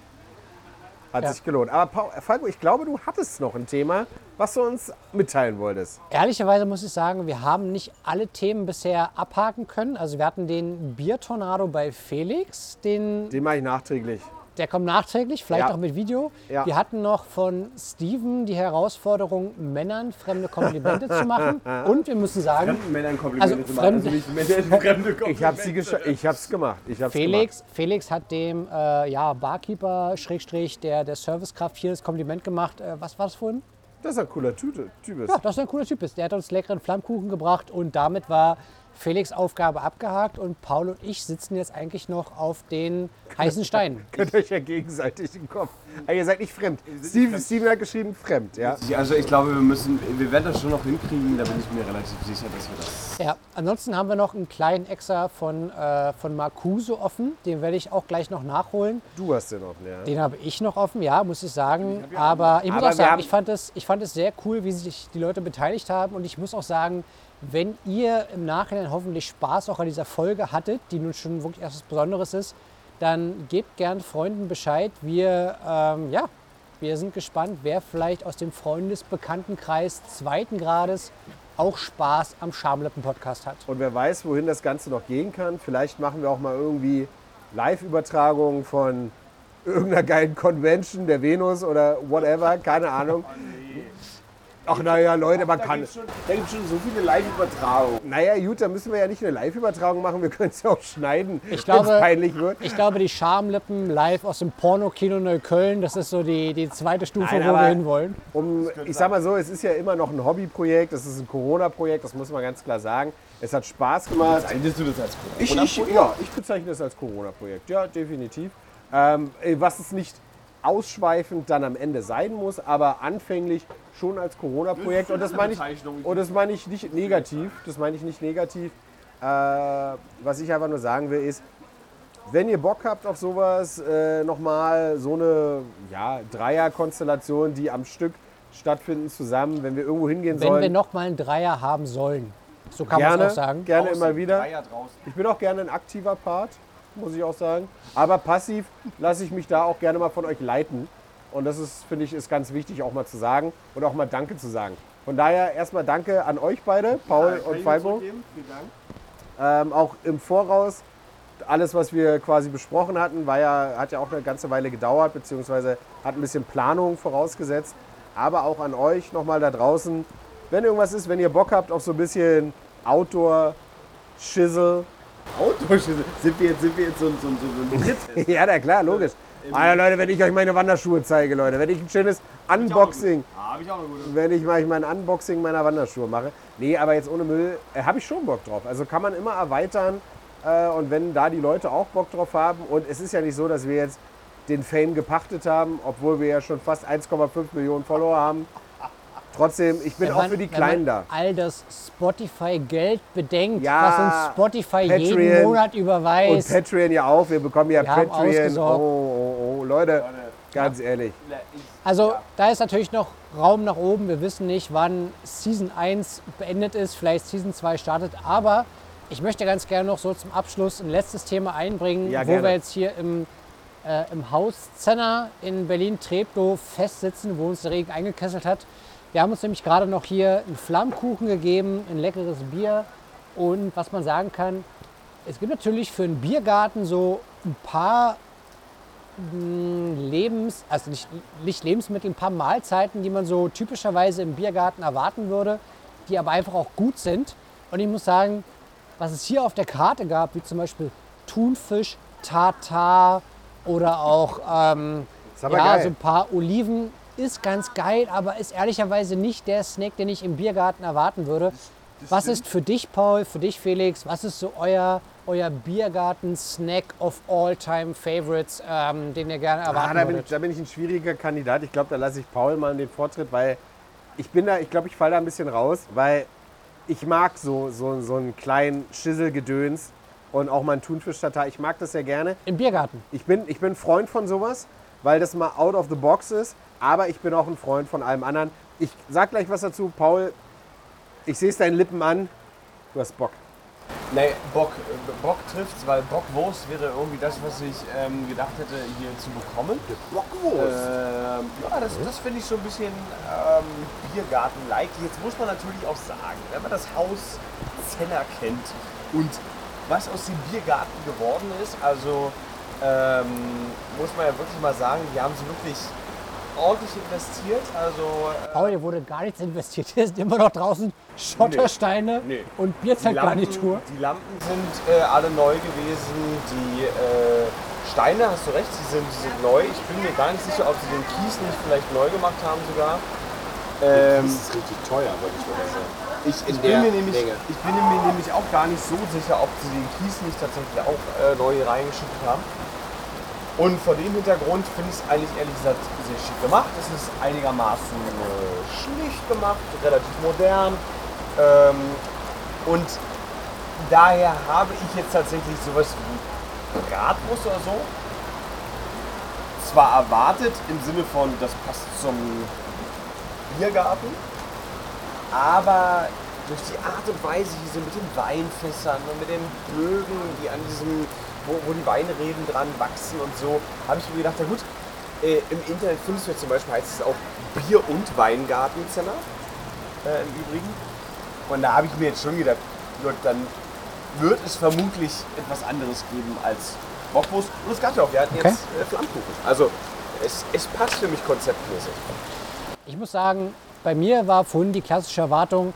Hat Ja. sich gelohnt. Aber Paul, Falco, ich glaube, du hattest noch ein Thema, was du uns mitteilen wolltest. Ehrlicherweise muss ich sagen, wir haben nicht alle Themen bisher abhaken können. Also wir hatten den Biertornado bei Felix, den, Den mache ich nachträglich. Der kommt nachträglich, vielleicht Ja. auch mit Video. Ja. Wir hatten noch von Steven die Herausforderung, Männern fremde Komplimente zu machen. Und wir müssen sagen, Fremden Männern Komplimente Also zu machen. Also nicht Männern fremde Komplimente. Ich habe sie gesch- ich hab's gemacht. Ich hab's Felix, Felix hat dem äh, ja, Barkeeper, Schrägstrich, der, der Servicekraft hier das Kompliment gemacht. Äh, was war das vorhin? gemacht. Das ist ein cooler Tüte, Typ. Ist. Ja, dass er ein cooler Typ ist. Der hat uns leckeren Flammkuchen gebracht und damit war Felix Aufgabe abgehakt und Paul und ich sitzen jetzt eigentlich noch auf den heißen Steinen. Könnt euch ja gegenseitig den Kopf. Ah, ihr seid nicht fremd. Steven, Steven hat geschrieben fremd, ja. Also ich glaube, wir müssen, wir werden das schon noch hinkriegen, da bin ich mir relativ sicher, dass wir das. Ja, ansonsten haben wir noch einen kleinen Extra von, äh, von Marcuse offen. Den werde ich auch gleich noch nachholen. Du hast den offen, ja. Den habe ich noch offen, ja, muss ich sagen. Aber ich muss Aber auch sagen, ich fand, es, ich fand es sehr cool, wie sich die Leute beteiligt haben. Und ich muss auch sagen, Wenn ihr im Nachhinein hoffentlich Spaß auch an dieser Folge hattet, die nun schon wirklich etwas Besonderes ist, dann gebt gern Freunden Bescheid. Wir, ähm, ja, wir sind gespannt, wer vielleicht aus dem Freundesbekanntenkreis zweiten Grades auch Spaß am Schamlippen-Podcast hat. Und wer weiß, wohin das Ganze noch gehen kann. Vielleicht machen wir auch mal irgendwie Live-Übertragungen von irgendeiner geilen Convention der Venus oder whatever, keine Ahnung. Ach naja, Leute, man kann. Da gibt es schon so viele Live-Übertragungen. Naja, gut, da müssen wir ja nicht eine Live-Übertragung machen, wir können es ja auch schneiden, Ich wenn es glaube- peinlich wird. Ich glaube, die Schamlippen live aus dem Pornokino Neukölln, das ist so die, die zweite Stufe, Nein, wo wir hinwollen. Um, ich sag mal so, es ist ja immer noch ein Hobbyprojekt, es ist ein Corona-Projekt, das muss man ganz klar sagen. Es hat Spaß gemacht. Bezeichnest du das als Ich, ich, ja, ich bezeichne das als Corona-Projekt, ja, definitiv. Ähm, äh, was es nicht ausschweifend dann am Ende sein muss, aber anfänglich schon als Corona-Projekt. Und das meine ich, und das meine ich nicht negativ. Das meine ich nicht negativ. Äh, was ich einfach nur sagen will, ist, wenn ihr Bock habt auf sowas, äh, nochmal so eine ja, Dreier-Konstellation, die am Stück stattfinden zusammen, wenn wir irgendwo hingehen Wenn sollen. wir noch mal einen Dreier haben sollen. So kann man es auch sagen. gerne immer wieder. Ich bin auch gerne ein aktiver Part, muss ich auch sagen. Aber passiv lasse ich mich da auch gerne mal von euch leiten. Und das ist, finde ich, ist ganz wichtig auch mal zu sagen und auch mal Danke zu sagen. Von daher erstmal Danke an euch beide, Paul und Falco. Ähm, auch im Voraus. Alles, was wir quasi besprochen hatten, war ja, hat ja auch eine ganze Weile gedauert, beziehungsweise hat ein bisschen Planung vorausgesetzt. Aber auch an euch nochmal da draußen, wenn irgendwas ist, wenn ihr Bock habt auf so ein bisschen Outdoor, Autoschüsse. Sind wir jetzt, sind wir jetzt so, ein- so, so, so ja, na klar, logisch. Alter, Leute, wenn ich euch meine Wanderschuhe zeige, Leute, wenn ich ein schönes Unboxing, Ah, ich auch eine gute. wenn ich mal mein Unboxing meiner Wanderschuhe mache. Nee, aber jetzt ohne Müll, äh, habe ich schon Bock drauf. Also kann man immer erweitern. Äh, und wenn da die Leute auch Bock drauf haben, und es ist ja nicht so, dass wir jetzt den Fame gepachtet haben, obwohl wir ja schon fast 1,5 Millionen Follower haben. Trotzdem, ich bin Wenn auch man- für die wenn Kleinen da. man all das Spotify-Geld bedenkt, Ja, was uns Spotify jeden Patreon Monat Und überweist. Patreon ja auch. Wir bekommen ja Wir Patreon. Oh, ausgesorgt. oh, oh, Leute, ganz ehrlich. Also da ist natürlich noch Raum nach oben. Wir wissen nicht, wann Season 1 beendet ist, vielleicht Season 2 startet. Aber ich möchte ganz gerne noch so zum Abschluss ein letztes Thema einbringen, Ja, wo gerne. wir jetzt hier im, äh, im Haus Zenner in Berlin-Treptow festsitzen, wo uns der Regen eingekesselt hat. Wir haben uns nämlich gerade noch hier einen Flammkuchen gegeben, ein leckeres Bier und was man sagen kann, es gibt natürlich für einen Biergarten so ein paar Lebens, also nicht, nicht Lebensmittel, ein paar Mahlzeiten, die man so typischerweise im Biergarten erwarten würde, die aber einfach auch gut sind. Und ich muss sagen, was es hier auf der Karte gab, wie zum Beispiel Thunfisch, Tartar oder auch ähm, ja, geil. so ein paar Oliven, ist ganz geil, aber ist ehrlicherweise nicht der Snack, den ich im Biergarten erwarten würde. Was ist für dich, Paul, für dich, Felix, was ist so euer, euer Biergarten-Snack of all-time Favorites, ähm, den ihr gerne Ah, erwarten da, bin ich, da bin ich ein schwieriger Kandidat. Ich glaube, da lasse ich Paul mal den Vortritt, weil ich bin da, ich glaube, ich falle da ein bisschen raus, weil ich mag so, so, so einen kleinen Schisselgedöns und auch mal einen Thunfisch-Tatar. Ich mag das sehr gerne. Im Biergarten. Ich bin, ich bin Freund von sowas, weil das mal out of the box ist, aber ich bin auch ein Freund von allem anderen. Ich sag gleich was dazu, Paul. Ich sehe es deinen Lippen an. Du hast Bock. Nee, Bock, Bock trifft's, weil Bockwurst wäre irgendwie das, was ich ähm, gedacht hätte, hier zu bekommen. Ähm, ja, das, das finde ich so ein bisschen ähm, Biergarten-like. Jetzt muss man natürlich auch sagen, wenn man das Haus Zenner kennt und was aus dem Biergarten geworden ist, also ähm, muss man ja wirklich mal sagen, die haben sie wirklich ordentlich investiert. Also äh, Paul, hier wurde gar nichts investiert. Hier sind immer noch draußen Schottersteine Nee. und Die Bierzeltgarnitur. Lampen, die Lampen sind äh, alle neu gewesen. Die äh, Steine, hast du recht, die sind, die sind neu. Ich bin mir gar nicht sicher, ob sie den Kies nicht vielleicht neu gemacht haben sogar. Ähm, ist richtig teuer, wollte ich mal sagen. ich, ich, bin mir nämlich, ich bin mir nämlich auch gar nicht so sicher, ob sie den Kies nicht tatsächlich auch äh, neu reingeschüttet haben. Und vor dem Hintergrund finde ich es eigentlich ehrlich gesagt sehr schick gemacht. Es ist einigermaßen äh, schlicht gemacht, relativ modern. Ähm, und daher habe ich jetzt tatsächlich sowas wie Bratwurst oder so zwar erwartet im Sinne von, das passt zum Biergarten, aber durch die Art und Weise hier so mit den Weinfässern und mit den Bögen, die an diesem, wo, wo die Weinreben dran wachsen und so, habe ich mir gedacht, na gut, äh, im Internet findest du ja zum Beispiel, heißt es auch Bier- und Weingartenzeller äh, im Übrigen. Und da habe ich mir jetzt schon gedacht, gut, dann wird es vermutlich etwas anderes geben als Bockwurst. Und es gab ja auch, wir hatten Okay. jetzt äh, Flammkuchen. Also es, es passt für mich konzeptmäßig. Ich muss sagen, bei mir war vorhin die klassische Erwartung,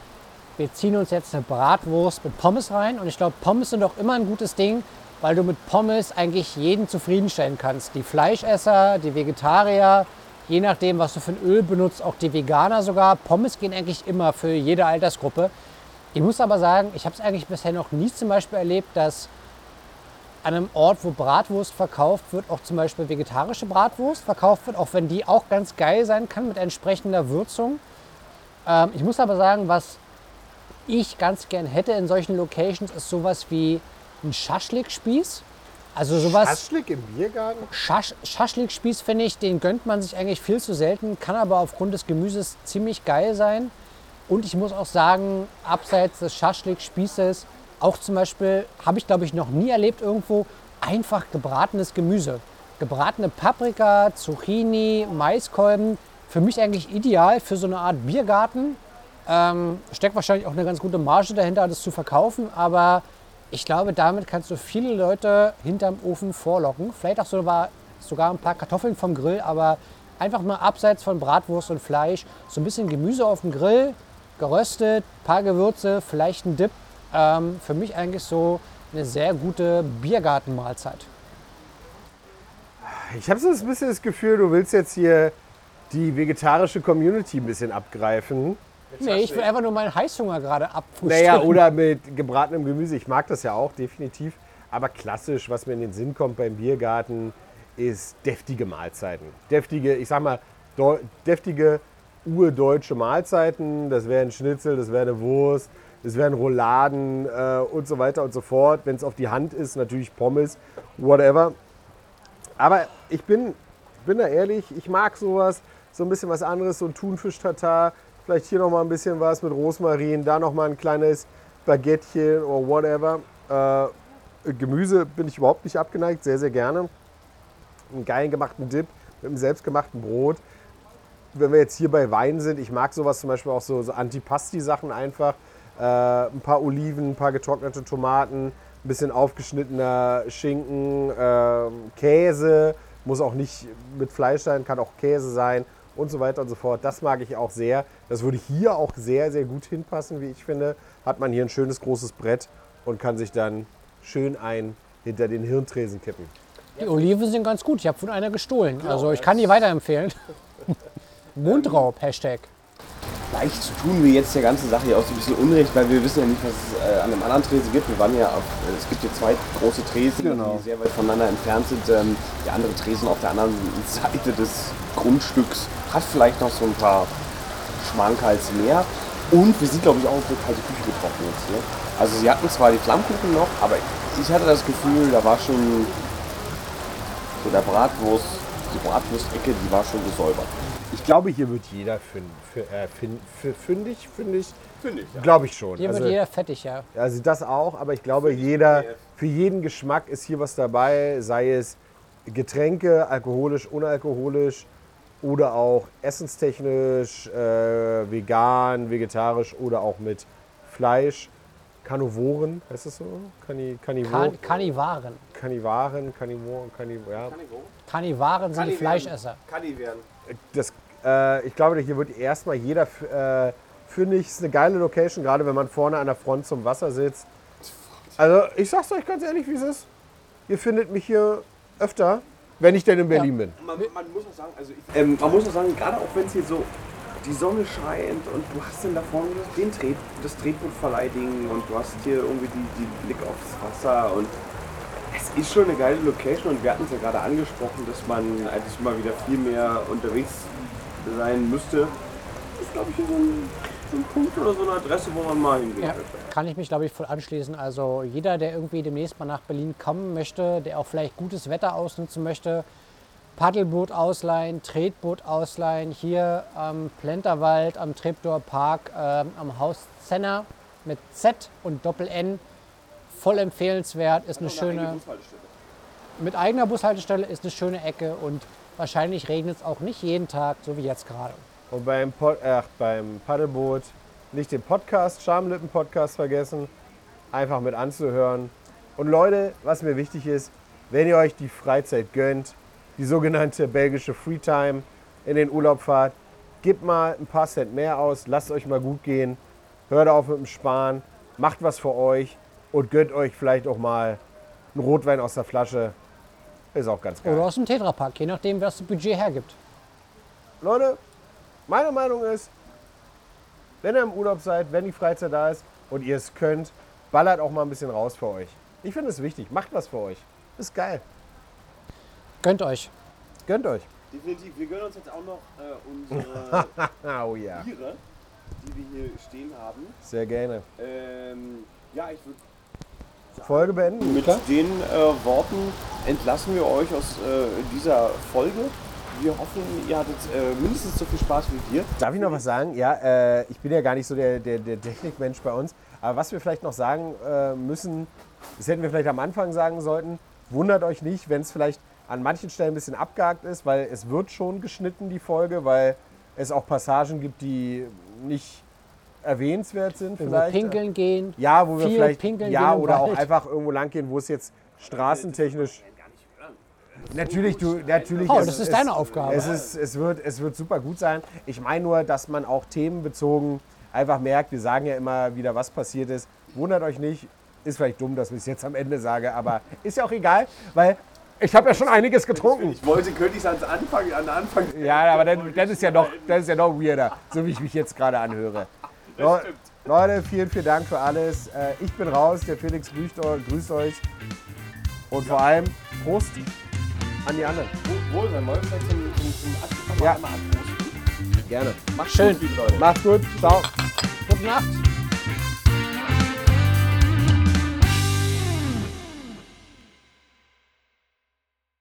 wir ziehen uns jetzt eine Bratwurst mit Pommes rein. Und ich glaube, Pommes sind auch immer ein gutes Ding, weil du mit Pommes eigentlich jeden zufriedenstellen kannst. Die Fleischesser, die Vegetarier, je nachdem, was du für ein Öl benutzt, auch die Veganer sogar. Pommes gehen eigentlich immer für jede Altersgruppe. Ich muss aber sagen, ich habe es eigentlich bisher noch nie zum Beispiel erlebt, dass an einem Ort, wo Bratwurst verkauft wird, auch zum Beispiel vegetarische Bratwurst verkauft wird, auch wenn die auch ganz geil sein kann mit entsprechender Würzung. Ähm, ich muss aber sagen, was ich ganz gern hätte in solchen Locations, ist sowas wie ein Schaschlik-Spieß. Also sowas. Aschlik im Biergarten? Schasch Schaschlik-Spieß finde ich, den gönnt man sich eigentlich viel zu selten, kann aber aufgrund des Gemüses ziemlich geil sein. Und ich muss auch sagen, abseits des Schaschlik-Spießes, auch zum Beispiel, habe ich glaube ich noch nie erlebt irgendwo, einfach gebratenes Gemüse. Gebratene Paprika, Zucchini, Maiskolben, für mich eigentlich ideal für so eine Art Biergarten. Ähm, steckt wahrscheinlich auch eine ganz gute Marge dahinter, das zu verkaufen, aber ich glaube, damit kannst du viele Leute hinterm Ofen vorlocken. Vielleicht auch sogar, sogar ein paar Kartoffeln vom Grill, aber einfach mal abseits von Bratwurst und Fleisch, so ein bisschen Gemüse auf dem Grill, geröstet, paar Gewürze, vielleicht ein Dip. Ähm, für mich eigentlich so eine sehr gute Biergartenmahlzeit. Ich habe so ein bisschen das Gefühl, du willst jetzt hier die vegetarische Community ein bisschen abgreifen. Nee, ich will einfach nur meinen Heißhunger gerade abfrühstücken. Naja, oder mit gebratenem Gemüse. Ich mag das ja auch, definitiv. Aber klassisch, was mir in den Sinn kommt beim Biergarten, ist deftige Mahlzeiten. Deftige, ich sag mal, deftige urdeutsche Mahlzeiten. Das wäre ein Schnitzel, das wäre eine Wurst, das wären Rouladen äh, und so weiter und so fort. Wenn es auf die Hand ist, natürlich Pommes, whatever. Aber ich bin, bin da ehrlich, ich mag sowas, so ein bisschen was anderes, so ein Thunfisch-Tatar, vielleicht hier nochmal ein bisschen was mit Rosmarin, da nochmal ein kleines Baguettchen oder whatever. Äh, Gemüse bin ich überhaupt nicht abgeneigt, sehr, sehr gerne. Einen geilen gemachten Dip mit einem selbstgemachten Brot. Wenn wir jetzt hier bei Wein sind, ich mag sowas zum Beispiel auch so, so Antipasti-Sachen einfach. Äh, ein paar Oliven, ein paar getrocknete Tomaten, ein bisschen aufgeschnittener Schinken, ähm, Käse, muss auch nicht mit Fleisch sein, kann auch Käse sein und so weiter und so fort. Das mag ich auch sehr. Das würde hier auch sehr, sehr gut hinpassen, wie ich finde. Hat man hier ein schönes großes Brett und kann sich dann schön ein hinter den Hirntresen kippen. Die Oliven sind ganz gut. Ich habe von einer gestohlen. Also ich kann die weiterempfehlen. Mundraub, Hashtag. Leicht zu tun wir jetzt der ganzen Sache hier auch so ein bisschen Unrecht, weil wir wissen ja nicht, was es äh, an einem anderen Tresen gibt. Wir waren ja auf, äh, es gibt hier zwei große Tresen, Genau. die sehr weit voneinander entfernt sind. Ähm, der andere Tresen auf der anderen Seite des Grundstücks hat vielleicht noch so ein paar Schmankerls mehr. Und wir sind, glaube ich, auch auf eine kalte Küche getroffen jetzt hier. Also sie hatten zwar die Flammkuchen noch, aber ich hatte das Gefühl, da war schon so der Bratwurst, die Bratwurstecke, die war schon gesäubert. Ich glaube, hier wird jeder fün- fü- äh, fin- fü- fündig, fündig. Finde ich, ja. Glaube ich schon. Hier Also, wird jeder fettig, ja. also das auch, aber ich glaube, jeder, für jeden Geschmack ist hier was dabei, sei es Getränke, alkoholisch, unalkoholisch oder auch essenstechnisch, äh, vegan, vegetarisch oder auch mit Fleisch. Karnivoren, heißt das so? Kanni, Karnivor, Kan Karnivaren. Kannivaren, Karnivoren, Karniv ja. Karnivaren sind die Fleischesser. Kann die werden. das, äh, ich glaube, hier wird erstmal jeder äh, fündig. Ist eine geile Location, gerade wenn man vorne an der Front zum Wasser sitzt. Also, ich sag's euch ganz ehrlich, wie es ist. Ihr findet mich hier öfter, wenn ich denn in Berlin bin. Man, man muss auch sagen, also ich, ähm, man muss auch sagen, gerade auch wenn es hier so die Sonne scheint und du hast dann da vorne den Tret, das Tretbootverleih-Ding und du hast hier irgendwie die, die Blick aufs Wasser und es ist schon eine geile Location und wir hatten es ja gerade angesprochen, dass man eigentlich mal wieder viel mehr unterwegs sein müsste. Das ist glaube ich so ein, so ein Punkt oder so eine Adresse, wo man mal hingehen Ja, könnte. Kann ich mich, glaube ich, voll anschließen. Also jeder, der irgendwie demnächst mal nach Berlin kommen möchte, der auch vielleicht gutes Wetter ausnutzen möchte, Paddelboot ausleihen, Tretboot ausleihen, hier am Plenterwald, am Treptower Park, ähm, am Haus Zenner mit Z und Doppel-N. Voll empfehlenswert, ist eine schöne, mit eigener Bushaltestelle ist eine schöne Ecke und wahrscheinlich regnet es auch nicht jeden Tag, so wie jetzt gerade. Und beim, Pod, ach, beim Paddelboot nicht den Podcast, Schamlippen-Podcast vergessen, einfach mit anzuhören. Und Leute, was mir wichtig ist, wenn ihr euch die Freizeit gönnt, die sogenannte belgische Freetime in den Urlaub fahrt, gebt mal ein paar Cent mehr aus, lasst euch mal gut gehen, hört auf mit dem Sparen, macht was für euch und gönnt euch vielleicht auch mal einen Rotwein aus der Flasche. Ist auch ganz geil. Oder aus dem Tetrapack, je nachdem, was das Budget hergibt. Leute, meine Meinung ist, wenn ihr im Urlaub seid, wenn die Freizeit da ist und ihr es könnt, ballert auch mal ein bisschen raus für euch. Ich finde es wichtig, macht was für euch. Ist geil. Gönnt euch. Gönnt euch. Definitiv. Wir gönnen uns jetzt auch noch äh, unsere Oh ja. Biere, die wir hier stehen haben. Sehr gerne. Ähm, ja, ich würde Folge beenden. Mit den äh, Worten entlassen wir euch aus äh, dieser Folge. Wir hoffen, ihr hattet äh, mindestens so viel Spaß wie wir. Darf ich noch was sagen? Ja, äh, ich bin ja gar nicht so der, der, der Technikmensch bei uns. Aber was wir vielleicht noch sagen äh, müssen, das hätten wir vielleicht am Anfang sagen sollten. Wundert euch nicht, wenn es vielleicht an manchen Stellen ein bisschen abgehakt ist, weil es wird schon geschnitten, die Folge, weil es auch Passagen gibt, die nicht erwähnenswert sind Wenn vielleicht. wir pinkeln gehen. Ja, wo wir viel vielleicht pinkeln ja oder auch einfach irgendwo lang gehen, wo es jetzt straßentechnisch Natürlich, du, natürlich. Paul, es- das ist es- deine Aufgabe. Es, ist, es, wird, es wird super gut sein. Ich meine nur, dass man auch themenbezogen einfach merkt, wir sagen ja immer wieder, was passiert ist. Wundert euch nicht, ist vielleicht dumm, dass ich es jetzt am Ende sage, aber ist ja auch egal, weil ich habe ja schon einiges getrunken. Ich wollte, könnte ich es ans Anfang, an Anfang. Ja, aber dann, dann, ist ja noch, das ist ja noch weirder, so wie ich mich jetzt gerade anhöre. Le- Leute, vielen, vielen Dank für alles. Äh, Ich bin raus, der Felix grüßt euch, grüßt euch. Und vor allem Prost an die anderen. Wohl sein, wollen wir vielleicht zum, zum, zum Abschluss Ja. Gerne. Macht's Schön. gut, liebe Leute. Macht's gut. Ciao. Gute Nacht.